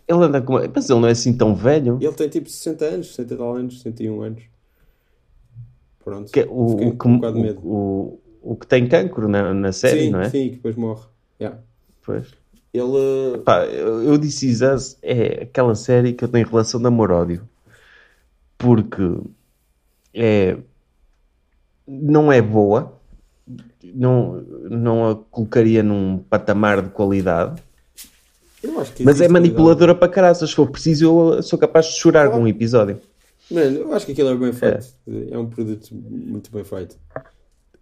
Ele anda com uma... Mas ele não é assim tão velho. Ele tem tipo 60 anos, 60 tal anos, 61 anos. Pronto. Que, é o, Fiquei o, que, com um bocado de medo. o, o, o que tem cancro na, na série, sim, não é? sim, que depois morre. Yeah. Pois. Ele. Eu, disse Is Us é aquela série que eu tenho relação de amor-ódio. Porque é, não é boa, não, não a colocaria num patamar de qualidade, mas é manipuladora para caraças. Se for preciso, eu sou capaz de chorar com um episódio. Mano, eu acho que aquilo é bem feito. É, um produto muito bem feito.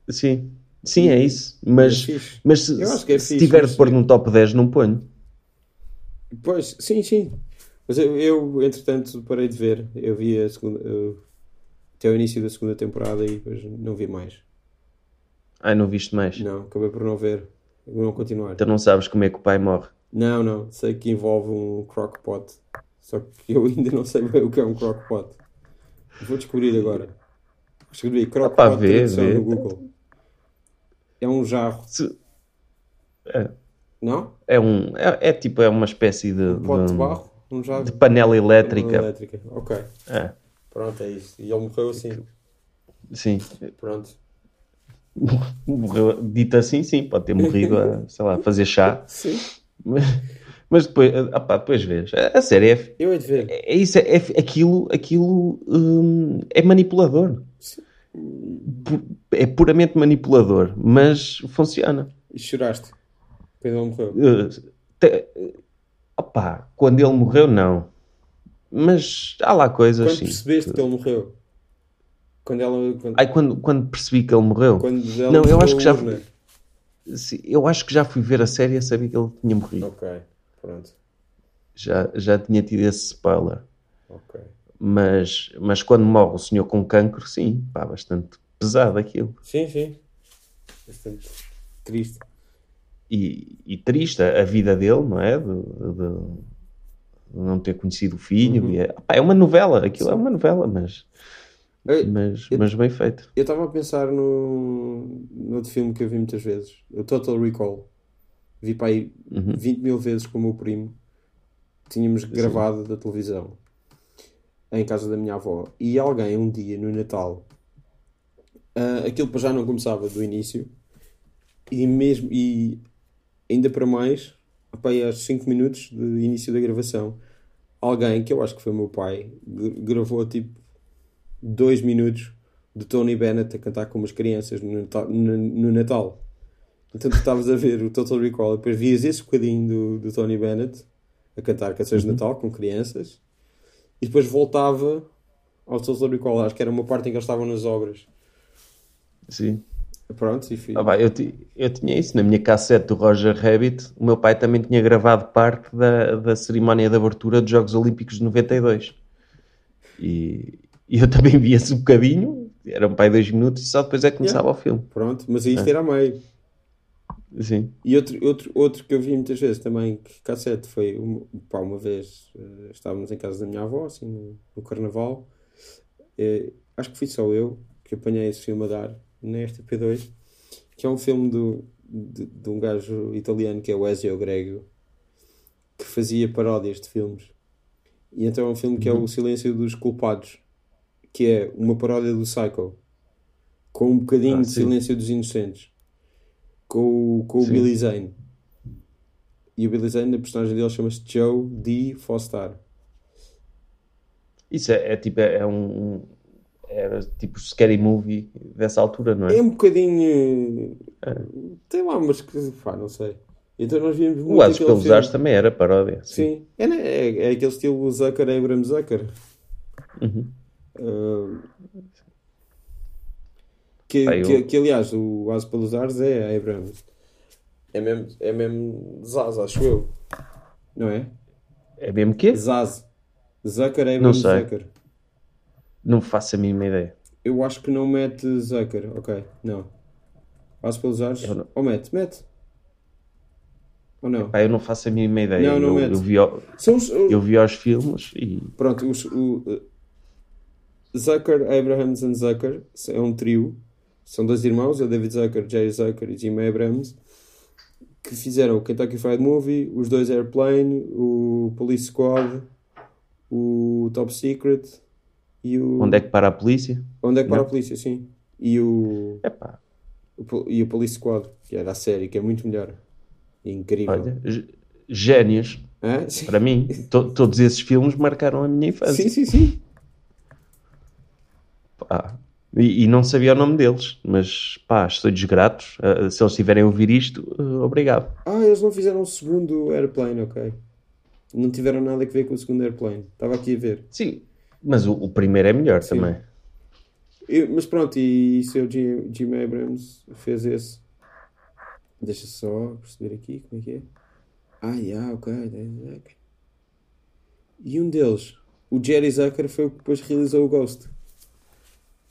Sim, sim, é isso. Mas, É mas se, é se tiver de pôr sim. num top 10, não ponho. Pois, sim, sim. Mas eu, eu, entretanto, parei de ver. Eu vi a segunda. eu- até o início da segunda temporada e depois não vi mais. Ai, não viste mais. Não, acabei por não ver. Não continuar. Então não sabes como é que o pai morre. Não, não. Sei que envolve um crockpot. Só que eu ainda não sei bem o que é um crockpot. Vou descobrir agora. Escrevi pá, crockpot vê, vê. no Google. É um jarro. Se- É, Não? é um, é, é tipo, é uma espécie de, Um pote de de- barro? Um jarro? de panela elétrica. elétrica. Ok. É, Pronto, é isso. E ele morreu assim. sim. Pronto. Morreu, dito assim, sim, pode ter morrido a, sei lá, a fazer chá. Sim. Mas, mas depois, ah, pá, depois vês. A, a série é, Eu hei de ver. é isso, é, é- aquilo, aquilo hum, é manipulador. Pu- É puramente manipulador, mas funciona. E choraste. Quando ele morreu. Uh, te- opá, quando ele morreu, não. Mas há lá coisas Quando sim. percebeste que ele morreu? Quando ela. Quando, Ai, quando, quando percebi que ele morreu, quando ela Não, eu acho que já- sim, eu acho que já fui ver a série e sabia que ele tinha morrido. Ok. Pronto. Já, já tinha tido esse spoiler. Ok. Mas, mas quando morre o senhor com cancro, sim, pá, bastante pesado aquilo. Sim, sim. Bastante triste. E, e triste a, vida dele, não é? De, de- de não ter conhecido o filho. Uhum. e é, pá, é uma novela, aquilo é uma novela, mas, mas, eu- mas bem feito. Eu estava a pensar no, no outro filme que eu vi muitas vezes, o Total Recall. Vi para aí Uhum. 20 mil vezes com o meu primo. Tínhamos gravado da televisão em casa da minha avó. E alguém, um dia no Natal, ah, aquilo para já não começava do início, e mesmo e ainda para mais, aí aos 5 minutos do início da gravação, alguém, que eu acho que foi meu pai, gravou tipo 2 minutos de Tony Bennett a cantar com umas crianças no Natal. No, no Natal. Então tu estavas a ver o Total Recall e depois vias esse bocadinho do, do Tony Bennett a cantar canções de Natal com crianças e depois voltava ao Total Recall. Acho que era uma parte em que eles estavam nas obras. Sim. Pronto, e fui. Ah, pá, eu, eu tinha isso na minha cassete do Roger Rabbit. O meu pai também tinha gravado parte da, da cerimónia de abertura dos Jogos Olímpicos de 92. E, e eu também via esse um bocadinho, era um pai dois minutos, e só depois é que começava o filme. Pronto, mas isto era a meio. Sim. E outro, outro, outro que eu vi muitas vezes também, que cassete, foi uma, pá, uma vez eh, estávamos em casa da minha avó, assim, no, no carnaval. Eh, acho que fui só eu que apanhei esse filme a dar na RTP2, que é um filme do, de, de um gajo italiano que é o Ezio Greggio, que fazia paródias de filmes. E então é um filme que é O Silêncio dos Culpados, que é uma paródia do Psycho, com um bocadinho Ah, de sim. Silêncio dos Inocentes com, o- com o. Billy Zane. E o Billy Zane, a personagem dele chama-se Joe D. Foster. Isso é, é tipo, é um. Era tipo scary movie dessa altura, não é? É um bocadinho. Tem lá umas que. Pá, não sei. Então nós vimos muito O Asos pelos filme. Ares também era paródia. Sim. Sim. É, né? é, é aquele estilo Zucker, Abraham Zucker. Uhum. Ah, que, Pá, eu- que, que, aliás, o As pelos Ares é Abraham. É mesmo, é mesmo Zaz, acho eu. Não é? É mesmo que? Zaz. Zucker, Não sei. Zucker. Não faço a mínima ideia. Eu acho que não mete Zucker. Ok, não. Passo pelos ares. Não- Ou mete, mete. Ou não? Pá, eu não faço a mínima ideia. Não, não eu, mete. eu, vi, os, eu vi aos filmes e. Pronto, os, o, uh, Zucker, Abrahams and Zucker é um trio. São dois irmãos, o David Zucker, Jerry Zucker e Jim Abrahams, que fizeram o Kentucky Fried Movie, os dois Airplane, o Police Squad, o Top Secret e o. Onde é que para a polícia? Onde é que para Não. a polícia, sim. E o, Epá, o e o Police Squad, que era a série, que é muito melhor. Incrível. olha? Sim. Para mim, to- todos esses filmes marcaram a minha infância. sim, sim, sim. Pá, E, e não sabia o nome deles, mas pá, estou-lhes gratos. Ah, se eles estiverem a ouvir isto, ah, obrigado. Ah, eles não fizeram o segundo Airplane, ok. Não tiveram nada a ver com o segundo Airplane. Estava aqui a ver. Sim, mas o, o primeiro é melhor Sim. também. Eu- mas pronto, e é o Jim, Jim Abrams fez esse. Deixa só perceber aqui como é que é. Ah, yeah, ok. ok. E um deles, o Jerry Zucker, foi o que depois realizou o Ghost.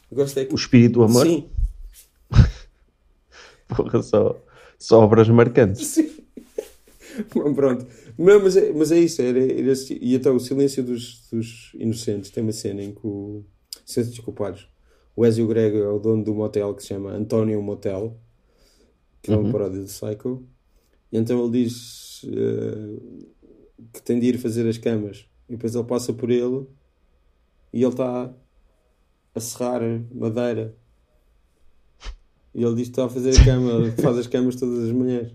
Que... O espírito do amor, Sim, porra, só, só obras marcantes. sim. Bom, pronto. Não, mas, é, mas é isso. Era, era e então, o Silêncio dos, dos Inocentes tem uma cena em que o. Silêncio dos Culpados. O Ezio Grego é o dono do motel que se chama Antonio Motel, que é uma paródia de Psycho. E então ele diz eh, que tem de ir fazer as camas. E depois ele passa por ele e ele está a serrar madeira. E ele diz que está a fazer a cama, faz as camas todas as manhãs.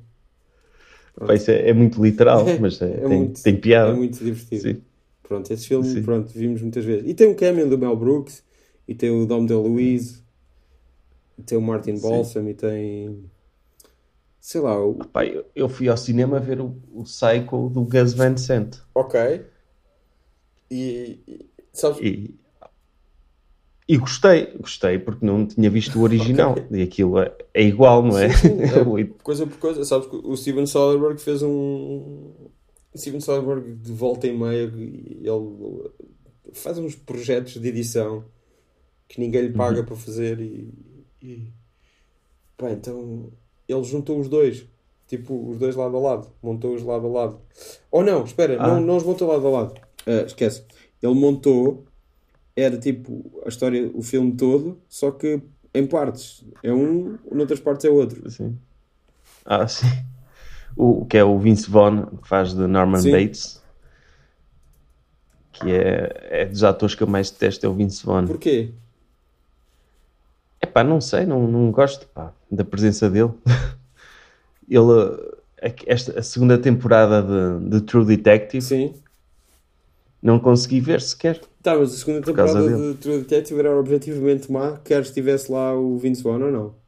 Pá, isso é, é muito literal, mas é- É tem, muito- tem piada. É muito divertido. Sim. Pronto, esse filme, Sim. pronto, vimos muitas vezes. E tem um cameo do Mel Brooks, e tem o Dom DeLuise, e tem o Martin Sim. Balsam, e tem... Sei lá, o... Pá, eu, eu fui ao cinema ver o, o Psycho do Gus Van Sant. Ok. E... e- sabes... E, e gostei, gostei porque não tinha visto o original. E aquilo é, é igual, não é? Sim, sim, é. O- Coisa por coisa, sabes que o Steven Soderbergh fez um... Steven Soderbergh de volta e meia, ele faz uns projetos de edição que ninguém lhe paga para fazer e... e... Pá, então... Ele juntou os dois. Tipo, os dois lado a lado. Montou-os lado a lado. Ou não, espera, Ah. não, não os montou lado a lado. Ah, esquece. Ele montou... Era tipo a história, o filme todo, só que em partes. É um, noutras partes é outro. Sim. Ah, sim. O, que é o Vince Vaughn, que faz de Norman Sim. Bates. Que é, é dos atores que eu mais detesto, é o Vince Vaughn. Porquê? É pá, não sei, não, não gosto pá, da presença dele. Ele, eh, esta, a segunda temporada de, de True Detective, Sim. não consegui ver sequer. Tá, mas a segunda temporada de True Detective era objetivamente má, quer estivesse lá o Vince Vaughn ou não.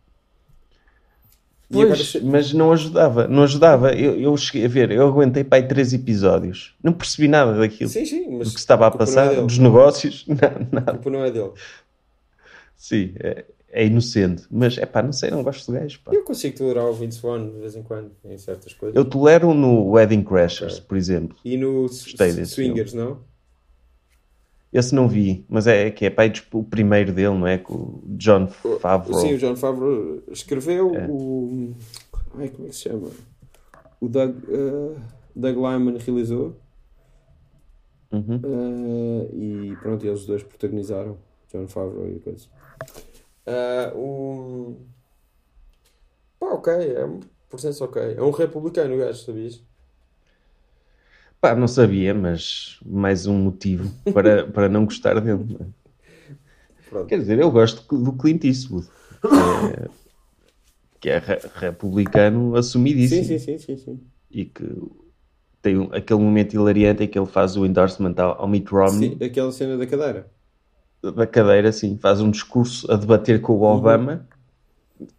Agora Pois, che- mas não ajudava, não ajudava. Eu, eu cheguei a ver, eu aguentei para aí três episódios. Não percebi nada daquilo. Sim, sim, mas do que estava a é passar, dele. dos negócios, A nada. culpa não é dele. Sim, é, é inocente. Mas é pá, não sei, não gosto do gajo. Pá. Eu consigo tolerar o Vince Vaughn de vez em quando, em certas coisas. Eu tolero no Wedding Crashers, Ok. por exemplo. E no Gostei Swingers, não? Esse não vi, mas é que é pá, o primeiro dele, não é? Com o John Favreau. Sim, o John Favreau escreveu É. o. Ai, como é que se chama? O Doug, eh, Doug Lyman realizou. Uhum. eh, e pronto, eles dois protagonizaram. John Favreau e coisa. Eh, o. Pá, ok, é um processo ok. É um republicano, o gajo, sabias? Pá, não sabia, mas mais um motivo para, para não gostar dele. é? Pronto. Quer dizer, eu gosto do Clint Eastwood, que é, que é re- republicano assumidíssimo. Sim, sim, sim, sim, sim. E que tem um- aquele momento hilariante em que ele faz o endorsement ao, ao Mitt Romney. Sim, aquela cena da cadeira. da cadeira, assim, faz um discurso a debater com o Obama,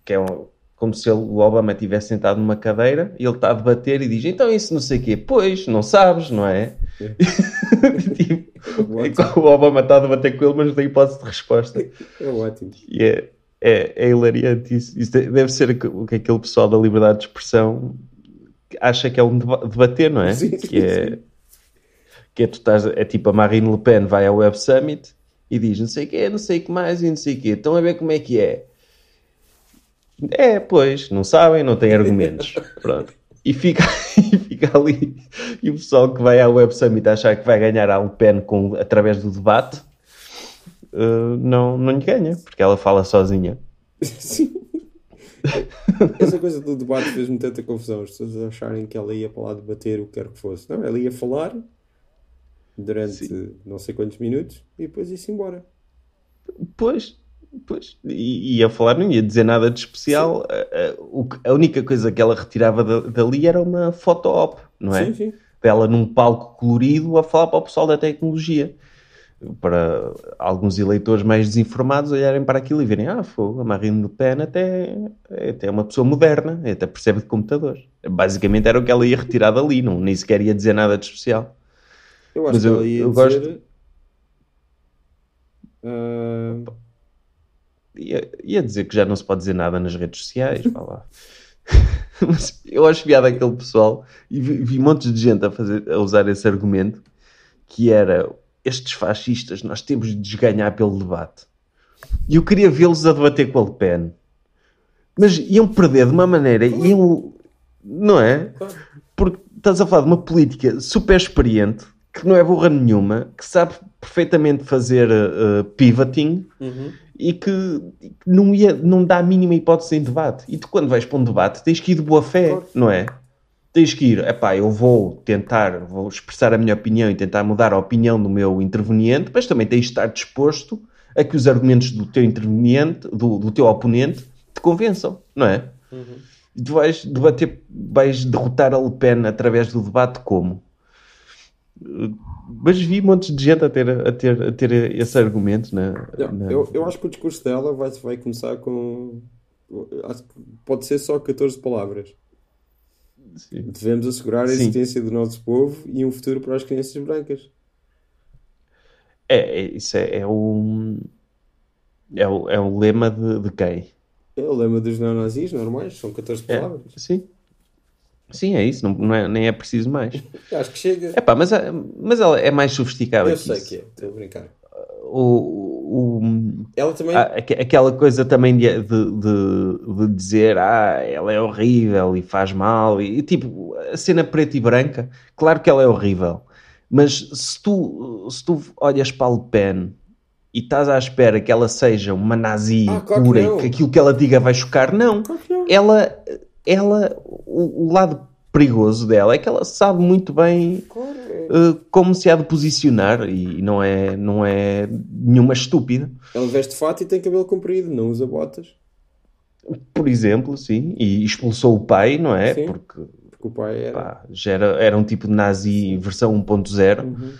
que é um- como se ele- o Obama estivesse sentado numa cadeira e ele está a debater e diz: Então isso não sei o quê, pois, não sabes, não é? tipo, é que o Obama está a debater com ele, mas não tem hipótese de resposta. É ótimo. E é, é, é hilariante isso. Isso de- deve ser o que aquele pessoal da liberdade de expressão acha que é um deba- debater, não é? Sim, que sim, é, sim. que é, tu estás, é tipo a Marine Le Pen vai ao Web Summit e diz não sei o que, não sei o que mais e não sei o que. Estão a ver como é que é. É, pois, não sabem, não têm argumentos. Pronto. E fica, e fica ali. E o pessoal que vai ao Web Summit achar que vai ganhar a Le Pen com, através do debate uh, não, não lhe ganha, porque ela fala sozinha. Sim. Essa coisa do debate fez-me tanta confusão. As pessoas acharem que ela ia para lá debater o que quer que fosse. Não, ela ia falar durante Sim. não sei quantos minutos e depois ia-se embora. Pois, pois. E ia falar, não ia dizer nada de especial. A, a- a única coisa que ela retirava da- dali era uma foto-op, não é? Sim, sim. Dela num palco colorido a falar para o pessoal da tecnologia. Para alguns eleitores mais desinformados olharem para aquilo e verem, ah, fogo, a Marine Le Pen até, é até uma pessoa moderna, até percebe de computadores. Basicamente era o que ela ia retirar dali, não, nem sequer ia dizer nada de especial. Eu acho Mas que eu- ela ia eu dizer. gosto- ah, ia, ia dizer que já não se pode dizer nada nas redes sociais, vá lá. Mas eu acho piada aquele pessoal e vi, vi montes de gente a, fazer, a usar esse argumento que era estes fascistas nós temos de desganhar pelo debate. E eu queria vê-los a debater com a Le Pen. Mas iam perder de uma maneira, iam, não é? Porque estás a falar de uma política super experiente, que não é burra nenhuma, que sabe perfeitamente fazer uh, pivoting Uhum. E que, não, ia, não dá a mínima hipótese em debate. E tu, quando vais para um debate, tens que ir de boa fé, Claro. não é? Tens que ir, epá, eu vou tentar, vou expressar a minha opinião e tentar mudar a opinião do meu interveniente, mas também tens de estar disposto a que os argumentos do teu interveniente, do, do teu oponente, te convençam, não é? E tu vais debater, vais derrotar a Le Pen através do debate como? Mas vi montes de gente a ter, a ter, a ter esse argumento na, Não, na- eu, eu acho que o discurso dela vai, vai começar com. Pode ser só 14 palavras. Sim. Devemos assegurar a Sim. existência do nosso povo e um futuro para as crianças brancas. É, é- isso é, é o é o, é o lema de, de quem? É o lema dos neonazis normais, são 14 É, palavras. sim. Sim, é isso, não, não é, nem é preciso mais. Acho que chega. É pá, mas, a- mas ela é mais sofisticada eu que sei isso. que é, estou a brincar. O, o, Ela também. a- aque- aquela coisa também de, de, de- dizer ah, ela é horrível e faz mal e, tipo, a cena preta e branca, claro que ela é horrível, mas se tu, se tu olhas para a Le Pen e estás à espera que ela seja uma nazi Ah, claro que pura não. e que aquilo que ela diga vai chocar, não. Claro que não. Ela, ela o, o lado perigoso dela é que ela sabe muito bem é. uh, como se há de posicionar e não é, não é nenhuma estúpida. Ela veste fato e tem cabelo comprido, não usa botas. Por exemplo, sim, e expulsou o pai, não é? Sim. Porque Porque o pai era. pá, já era, era um tipo de nazi versão 1.0. Uhum.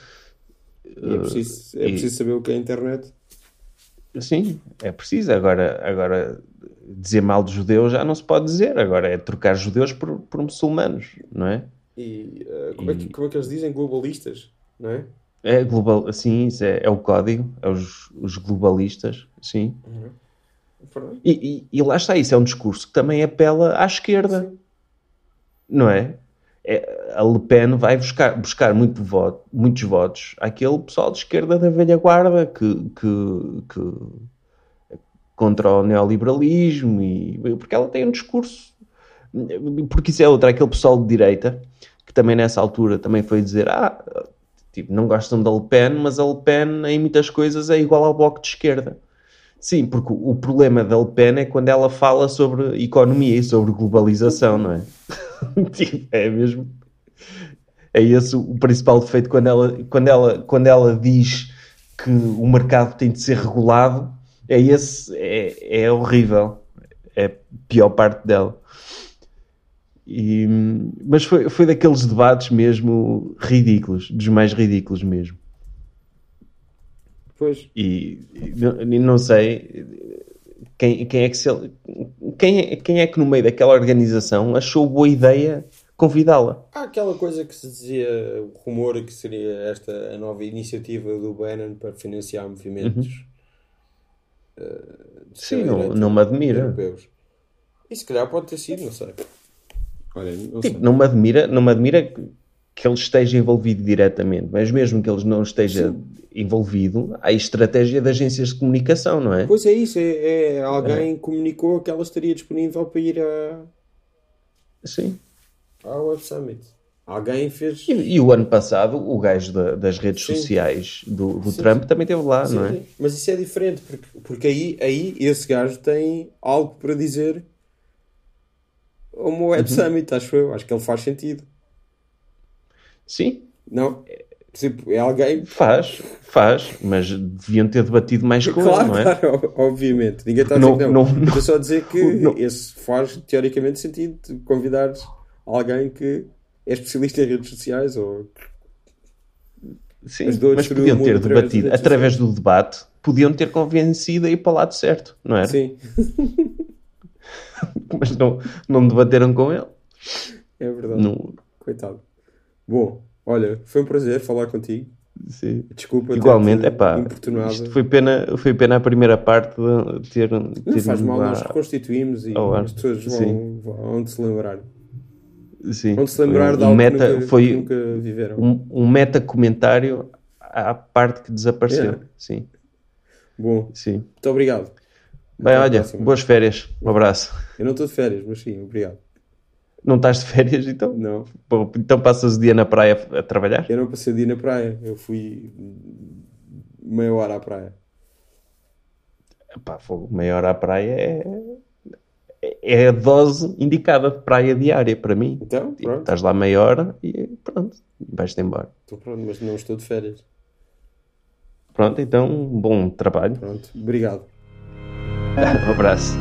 E é preciso, é e- preciso saber o que é a internet. Sim, é preciso. Agora, agora, dizer mal de judeus já não se pode dizer. Agora é trocar judeus por, por muçulmanos, não é? E, uh, como, É que, como é que eles dizem? Globalistas, não é? É global, sim, isso é, é o código, é os, os globalistas, sim. Pronto. E, e- e lá está, isso é um discurso que também apela à esquerda, não é? É, A Le Pen vai buscar, buscar muito voto, muitos votos àquele pessoal de esquerda da velha guarda que, que, que contra o neoliberalismo e porque ela tem um discurso porque isso é outra, aquele pessoal de direita que também nessa altura também foi dizer ah, tipo, não gostam da Le Pen, mas a Le Pen em muitas coisas é igual ao bloco de esquerda. Sim, porque o problema da Le Pen é quando ela fala sobre economia e sobre globalização, não é? Tipo, é mesmo. É esse o principal defeito quando ela, quando, ela, quando ela diz que o mercado tem de ser regulado. É esse, é, é horrível. É a pior parte dela. E, mas foi, foi daqueles debates mesmo ridículos, dos mais ridículos mesmo. Pois, E, e não- sei quem, quem é que se, quem, quem é que no meio daquela organização achou boa ideia convidá-la. há aquela coisa que se dizia, o rumor que seria esta a nova iniciativa do Bannon para financiar movimentos uh, Sim, não, não me admira. europeus. E se calhar pode ter sido, não sei. Olha, não sei. Tipo, não me admira, não me admira que, que ele esteja envolvido diretamente, mas mesmo que ele não esteja envolvido, há estratégia de agências de comunicação, não é? Pois é isso, é, é alguém comunicou que ela estaria disponível para ir a, Sim. ao Web Summit. Alguém fez. E, e o ano passado, o gajo da- das redes Sim. sociais do, do Sim, Trump também esteve lá, Sim, não é? sim. Mas isso é diferente, porque, porque aí, aí esse gajo tem algo para dizer ao Moed Uhum. Summit, acho eu. Acho que ele faz sentido. Sim, Não? Tipo, é alguém. faz, faz, mas deviam ter debatido mais com Claro, não é? claro, obviamente. Ninguém está a Não- dizer que não. não- não- Estou só a dizer que não- esse faz teoricamente sentido de convidares alguém que é especialista em redes sociais ou. Sim, mas podiam ter debatido através do debate, podiam ter convencido a ir para o lado certo, não era? Sim, Mas não, não debateram com ele. é verdade. Não, Coitado. Bom, olha, foi um prazer falar contigo. sim. Desculpa. Igualmente, é pá, importunado. isto foi pena, foi pena a primeira parte de ter, Não ter faz ido mal, lá- nós reconstituímos e as pessoas vão, vão se lembrar. Sim, Vão se lembrar um de algo meta, que nunca, foi que nunca viveram. um, um meta comentário à parte que desapareceu. Yeah. Sim, Bom, sim. muito obrigado. Bem, Até olha, boas férias. Um abraço. Eu não estou de férias, mas sim, obrigado. Não estás de férias, então? Não, Bom, Então passas o dia na praia a trabalhar? eu não passei o dia na praia. Eu fui meia hora à praia. Pá, fogo, meia hora à praia é, é a dose indicada de praia diária para mim. Então, Tipo, pronto. estás lá meia hora e pronto, vais-te embora. Estou pronto, mas não estou de férias. Pronto, então, bom trabalho. Pronto, obrigado. Um abraço.